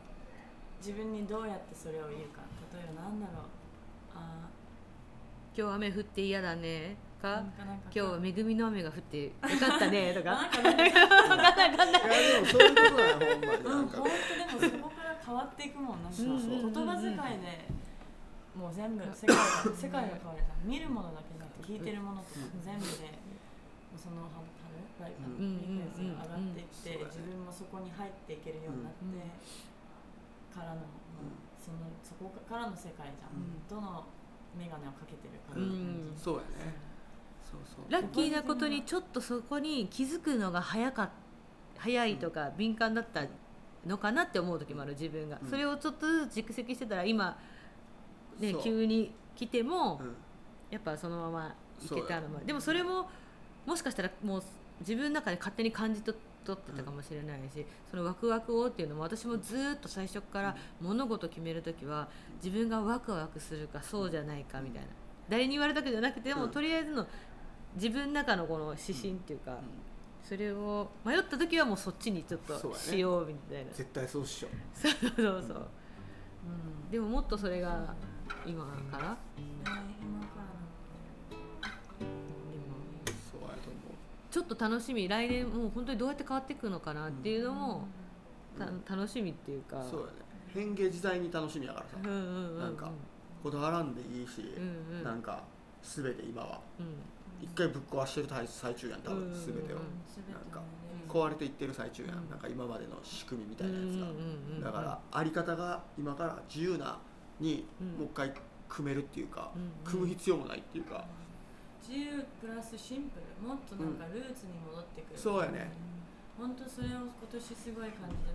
A: 自分にどうやってそれを言うか例えばなんだろう。あ
D: 今日雨降って嫌だね
A: ー
D: か今日は恵みの雨が降ってよかったねとか。(laughs)
A: なんかなん
C: でもそういうことだよほんまに
A: う
C: なん
A: でもそこから変わっていくもんなんか。言葉遣いでもう全部世界が世界が変わるさ見るものだけじゃなくて聞いてるものとか全部でそのハルライフ
C: うん
A: フリークエンシーが上がっていって
C: うんうん
A: 自分もそこに入っていけるようになって
D: うん
A: からのまあそのそこからの世界じゃん。
D: うん。
A: どの眼鏡をかけてるか
D: うん。
C: そうやね。そうそう。
D: ラッキーなことにちょっとそこに気づくのが早かっ早いとか敏感だったのかなって思う時もある自分が、
C: うん。
D: それをちょっとずつ蓄積してたら今、ね急に来ても、
C: うん。
D: やっぱそのままいけたのもでもそれももしかしたらもう自分の中で勝手に感じ取取ってたかもしれないし、そのワクワクをっていうのも私もずーっと最初から物事決める時は自分がワクワクするかそうじゃないかみたいな。誰に言われたわけじゃなくても、
C: うん。
D: とりあえずの自分の中のこの指針っていうか、
C: うん。
D: それを迷った時はもうそっちにちょっとしようみたいな。
C: 絶対そうしよ
D: そうそうそう、でももっとそれが今から
A: ね。今から？
D: ちょっと楽しみ来年もう本当にどうやって変わっていくのかなっていうのも、た
C: うん。
D: 楽しみっていうか。
C: うそうやね。変化自在に楽しみやからさ。
D: うんうんうんうん。
C: なんかこだわらんでいいし
D: うんうん。
C: なんか全て今は
D: うん。
C: 一回ぶっ壊してる最最中やん多分
D: うん
C: 全てを
D: うん。
A: 全て
C: なんか
A: ね
C: 壊れていってる最中や
D: うん
C: ん。なんか今までの仕組みみたいなやつが。
D: うんうんうんうん。
C: だからあり方が今から自由なに
D: うん。
C: もう一回組めるっていうか
D: うんうん。
C: 組む必要もないっていうか
A: 自由プラスシンプル。もっとなんかルーツに戻ってくる、
C: そうやね。
A: 本当それを今年すごい感じ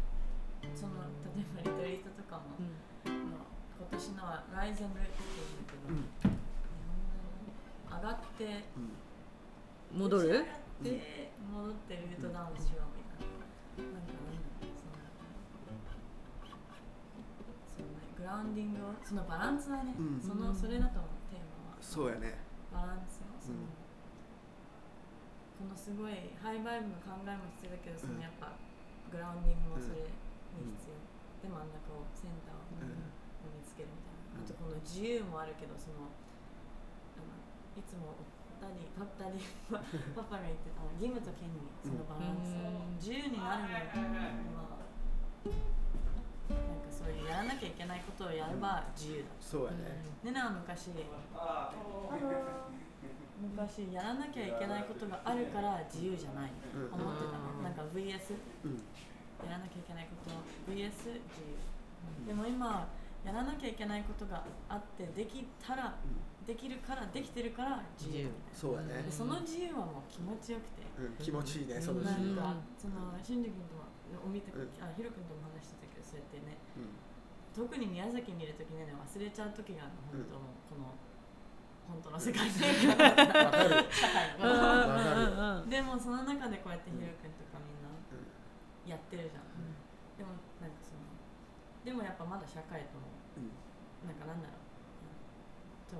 A: てその例えばリトリートとかも、
D: うん。
A: まあ今年のはライゼンルーツっていうん
C: うん
A: だけど、日本語で上がって
D: 戻る？
A: 上がって戻ってルートダウンしようみたいな、なんかなんだろうそのそのねグラウンディングをそのバランスだね、
C: うん。
A: そのそれだと思うテーマは。
C: そうやね。
A: バランスその、
C: う。ん
A: このすごい high vibe の考えも必要だけどそ
C: うん。
A: のやっぱ grounding もそれに必要、で真ん中を center を
C: うん。
A: 見つけるみたいな、
C: うん。
A: あとこの自由もあるけどそのあのいつもダディパダディパパが言ってたの義務と権利そのバランス、
D: うん。
A: 自由になるのはなんかそういうやらなきゃいけないことをやれば自由だ。
C: そうやね。
A: ねなは昔 (laughs) 昔やらなきゃいけないことがあるから自由じゃない。
C: うん。
A: 思ってた
D: うん。
A: なんか VS
C: うん。
A: やらなきゃいけないこと。VS 自由。でも今やらなきゃいけないことがあってできたらできるからできてるから自由。
C: そうやね。
A: でその自由はもう気持ちよくて。
C: うん。気持ちいいねその自由
A: か
D: うん
A: その君ともお見て
C: うん。
A: あひろ君とも話してたけどそうやってね。
C: うん。
A: 特に宮崎にいる時ね忘れちゃう時があるの
C: うん
A: 本当もうこの本当の世界社会でもその中でこうやってひろ君とかみんな
C: うん
A: やってるじゃん、でもなんかそのでもやっぱまだ社会とも
C: うん
A: なんかなんだろう。と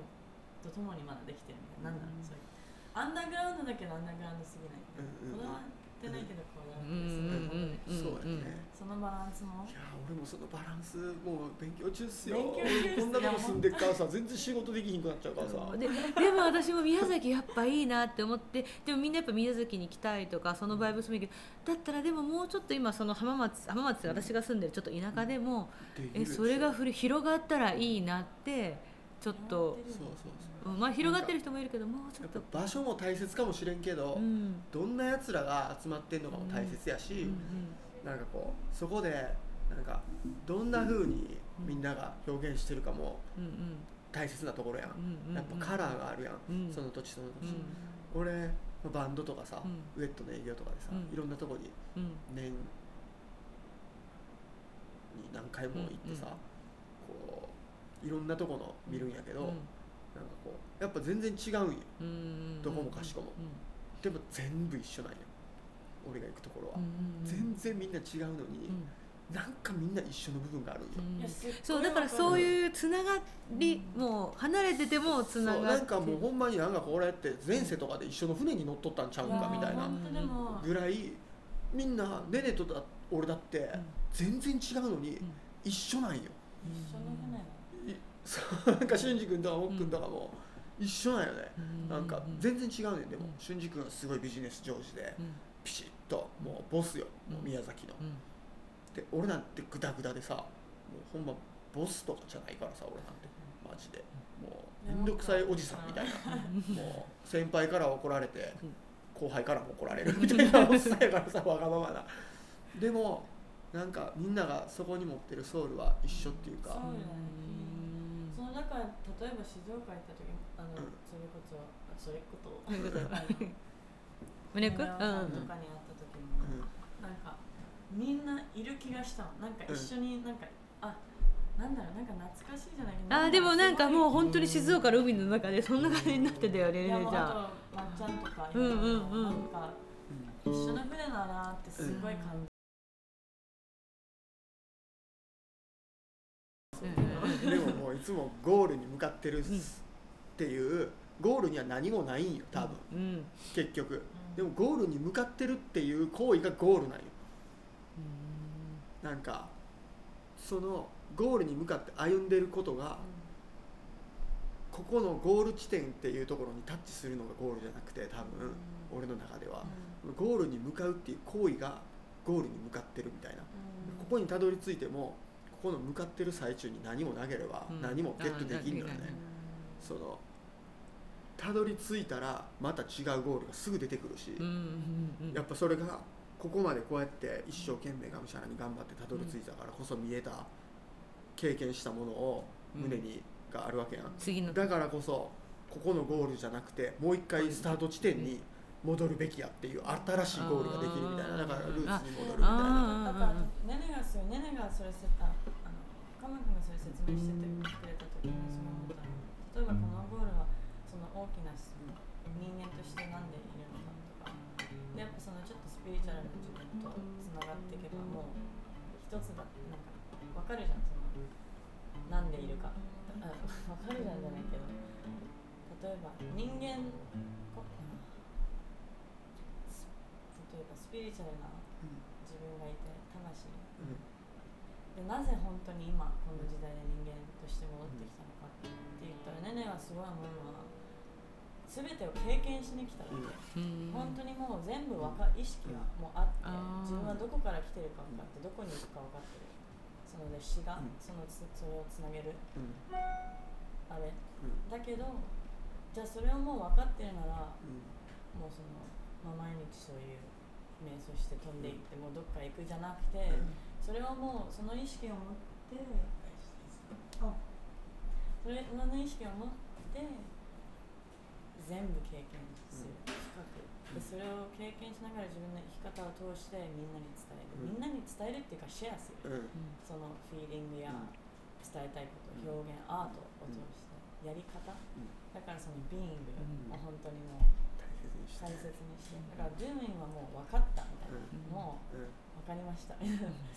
A: とともにまだできてるみたいな、なんだろうそういう。アンダーグラウンドだけどアンダーグラウンドすぎない、
C: うんうん。
A: こだわってないけどこ
D: う
C: そうやね
A: そのバランスも
C: いや俺もそのバランスもう勉強中っすよ。
A: 勉強中
C: こんなとこ住んでっからさ全然仕事できひんくなっちゃうからさ。
D: ででも私も宮崎やっぱいいなって思ってでもみんなやっぱ宮崎に行きたいとかそのバイブスもいいけどだったらでももうちょっと今その浜松浜松私が住んでるちょっと田舎でもえそれがふり広がったらいいなってちょっと
C: そうそう
D: う。んまあ広がってる人もいるけどもうちょっと。
C: 場所も大切かもしれんけど、
D: うん。
C: どんなやつらが集まってんのかも大切やし、
D: うん
C: なんかこうそこでなんかどんな風にみんなが表現してるかも
D: うんうん。
C: 大切なところやん、
D: うんうん
C: やっぱカラーがあるやん、
D: うん。
C: その土地その土地、
D: うん。
C: 俺バンドとかさ、
D: うん。
C: ウェットの営業とかでさ、
D: うん。
C: いろんなとこに
D: うん。
C: 年に何回も行ってさ、こういろんなとこの見るんやけど、
D: うん
C: こうやっぱ全然違うんよ。
D: うん。
C: どこもかしこも。
D: うん
C: でも全部一緒なんよ。俺が行くところは、
D: うん
C: 全然みんな違うのに、
D: うん。
C: なんかみんな一緒の部分があるんよ、
D: そうだからそういうつながり、もう離れててもつながって。
C: なんかもうほんまになんかこれって前世とかで一緒の船に乗っとったんちゃうんかみたいなぐらいみんなねねとだ俺だって全然違うのに
D: ん。
C: 一緒なんよ、
A: 一緒の船
C: なんか俊二君とかもっくんとかも一緒なんよね、
D: うん。
C: なんか全然違うね。んでも
D: うん。
C: 俊二君はすごいビジネス上手で
D: うん。
C: ピシッともうボスよ、もう
D: うん。
C: 宮崎の、
D: うん。
C: で俺なんてグダグダでさもうほんまボスとかじゃないからさ俺なんて。マジで。もうめんどくさいおじさんみたいな。もう先輩から怒られて
D: うん。
C: 後輩からも怒られる。みたいなおっさんやからさわがままな。でもなんかみんながそこに持ってるソウルは一緒っていうか。
A: そうよね。そのだから例えば静岡行った時あの、
C: うん。
A: それこそあそれこそ
D: そういうこと？
A: あの
D: 胸く
A: 宮川さんと
D: うん
A: かに会った時も、
C: うん。
A: なんかみんないる気がしたの。なんか一緒になんか、あなんだろうなんか懐かしいじゃないけど
D: あーでもなんかもう
A: う
D: 本当に静岡の海の中でそんな感じになってたよね
A: いや
D: ねねちゃん
A: もうあとまっちゃんとか
D: うんうんうん。
A: なんか一緒の船だなってすごい感
C: でももういつもゴールに向かってるっていうゴールには何もないんよ多分。
D: うん。
C: 結局。でもゴールに向かってるっていう行為がゴールなんよ。なんかそのゴールに向かって歩んでることがここのゴール地点っていうところにタッチするのがゴールじゃなくて多分俺の中では。ゴールに向かうっていう行為がゴールに向かってるみたいな。ここにたどり着いてもここの向かってる最中に何も投げれば
D: うん。
C: 何もゲットできんのよね、
D: あ
C: そのたどり着いたらまた違うゴールがすぐ出てくるし、やっぱそれがここまでこうやって一生懸命がむしゃらに頑張ってたどり着いたからこそ見えた経験したものを胸にがあるわけやん、だからこそここのゴールじゃなくてもう一回スタート地点に戻るべきやっていう新しいゴールができるみたいな。だからルーツに戻るみたいな。
D: あ
A: だからねねがそうねねがそれせああのカマ君がそれ説明しててくれた時にその思ったの例えばこのゴー。ルはその大きな人間としてなんでいるのかとかでやっぱそのちょっとスピリチュアルな自分とつながっていけばもう一つだってなんかわかるじゃんそのなんでいるかあわかるじゃんじゃないけど例えば人間こ例えばスピリチュアルな自分がいて魂。でなぜ本当に今この時代で人間として戻ってきたのかって言ったらねねはすごい思うのは全てを経験しに来たわけ、
D: うん。
A: 本当にもう全部わか意識がもうあって、自分はどこから来てるか分かってどこに行くか分かってる。そので死が
C: うん。
A: そのつそれをつなげる。
C: うん。
A: あれ。
C: うん。
A: だけどじゃあそれをもう分かってるなら
C: うん。
A: もうその、まあ、毎日そういう瞑想して飛んでいってもうどっか行くじゃなくて、それはもうその意識を持ってあそれその意識を持って全部経験する、深く。でそれを経験しながら自分の生き方を通してみんなに伝える、
C: うん。
A: みんなに伝えるっていうかシェアする、
C: うん。
A: そのフィーリングや
C: うん。
A: 伝えたいこと表現アートを通してやり方、
C: ん。
A: だからそのビーイング
D: うん。
A: を本当にもう
C: にして
A: 大切にしてだからドゥーインはもう分かったみたいな、
D: うん。
A: もう
C: うん。
A: 分かりました。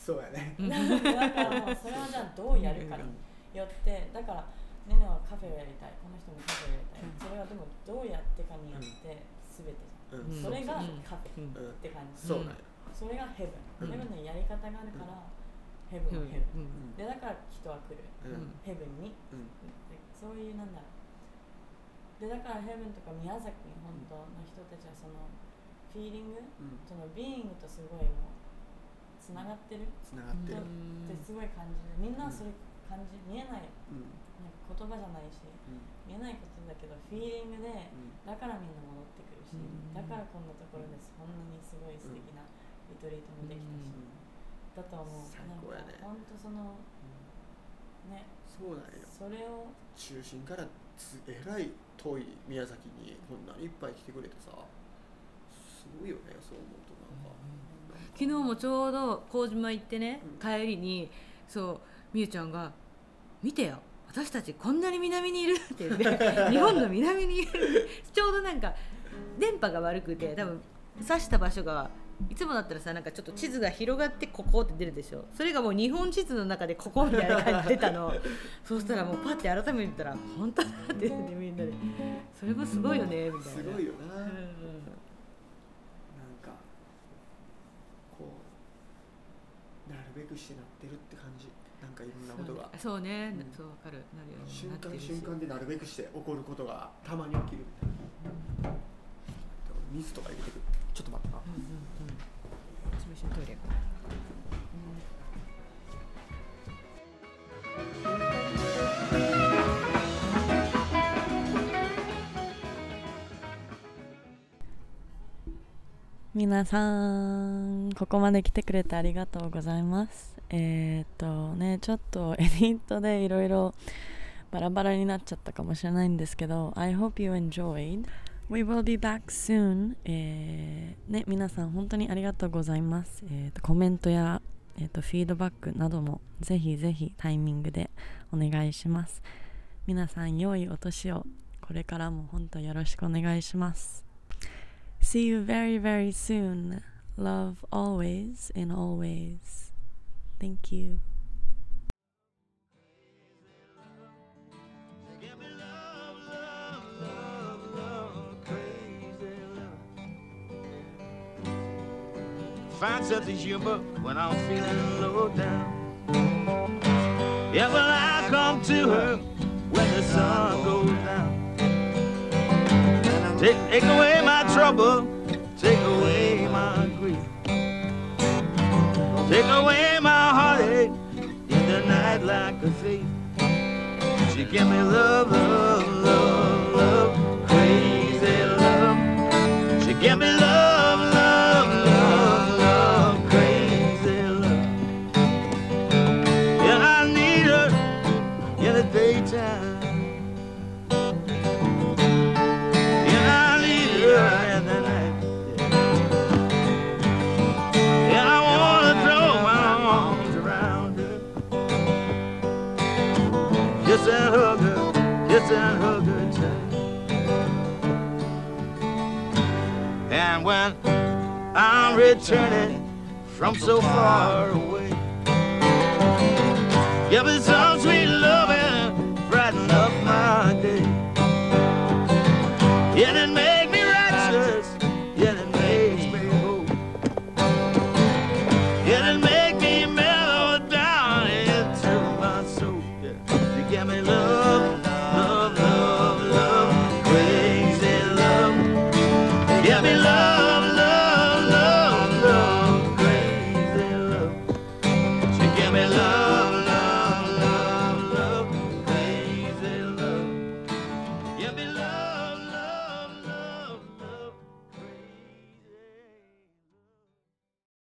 C: そうやね。
D: う (laughs) ん
A: だからもうそれはじゃあどうやるかによってだからねねはカフェをやりたい。この人もカフェをやりたい、
D: うん。
A: それはでもどうやってかによって全てじゃん、
C: うん。
A: それが
D: うん。
A: カフェ
D: うん。
C: うん
A: って感じ、
C: そうなんや。
A: それがヘブン、
C: うん。
A: ヘブンのやり方があるから、ヘブンはヘブン、
D: うん。
A: でだから人は来る。
C: うん。
A: ヘブンに。
C: うん。
A: でそういうなんだろうでだからヘブンとか宮崎本当の人たちはそのフィーリング
C: うん。
A: そのビーイングとすごいもうつながってる。
C: つながってる。
A: ってすごい感じるみんなはそれ感じ見えない。
C: うん。
A: なんか言葉じゃないし
C: うん。
A: 見えないことだけどフィーリングで
C: うん。
A: だからみんな戻ってくるし
D: うん。
A: だからこんなところでそんなにすごい素敵なリトリートもできたしだと思う。
C: 最
A: なんか
C: 高やね
A: 本当そのね
C: そうなんよ。
A: それを
C: 中心からつえらい遠い宮崎にこんなにいっぱい来てくれてさすごいよねそう思うとなんか。
D: 昨日もちょうど麹島行ってね、
C: うん。
D: 帰りにそうみゆちゃんが「見てよ私たちこんなに南にいるって言って (laughs) 日本の南にいる。ちょうどなんか電波が悪くて多分指した場所がいつもだったらさなんかちょっと地図が広がってここって出るでしょ。それがもう日本地図の中でここみたいな感じで出たの。(laughs) そうしたらもうパッて改めて見たら本当だって。言ってみんなで。それもすごいよね。みたいな
C: すごいよな、
D: うん
C: なんかこうなるべくしてなってるって感じ。なんかいろんなことが。(laughs)
D: そうね、
C: うん
D: そうわかる。なるように
C: 瞬間瞬間でなるべくして起こることがたまに起きる。みたいな水とか入れてくるちょっと待ってな。
D: うんうんうん。私も一緒にトイレ行こ
A: 皆さんここまで来てくれてありがとうございます。えー、っとねちょっとエディットでいろいろバラバラになっちゃったかもしれないんですけど I hope you enjoyed We will be back soon、えーね、皆さん本当にありがとうございます、えー、とコメントや、えー、とフィードバックなどもぜひぜひタイミングでお願いします皆さん良いお年をこれからも本当よろしくお願いします See you very, very soon. Love always and always. Thank you.
E: Find such a humor when I'm feeling low down. Yeah, well, I come to her when the sun goes down. Take, take away my trouble, take away my grief. Take away my heartache in the night like a thief. She give me love, love, I'm returning from so far away, give me some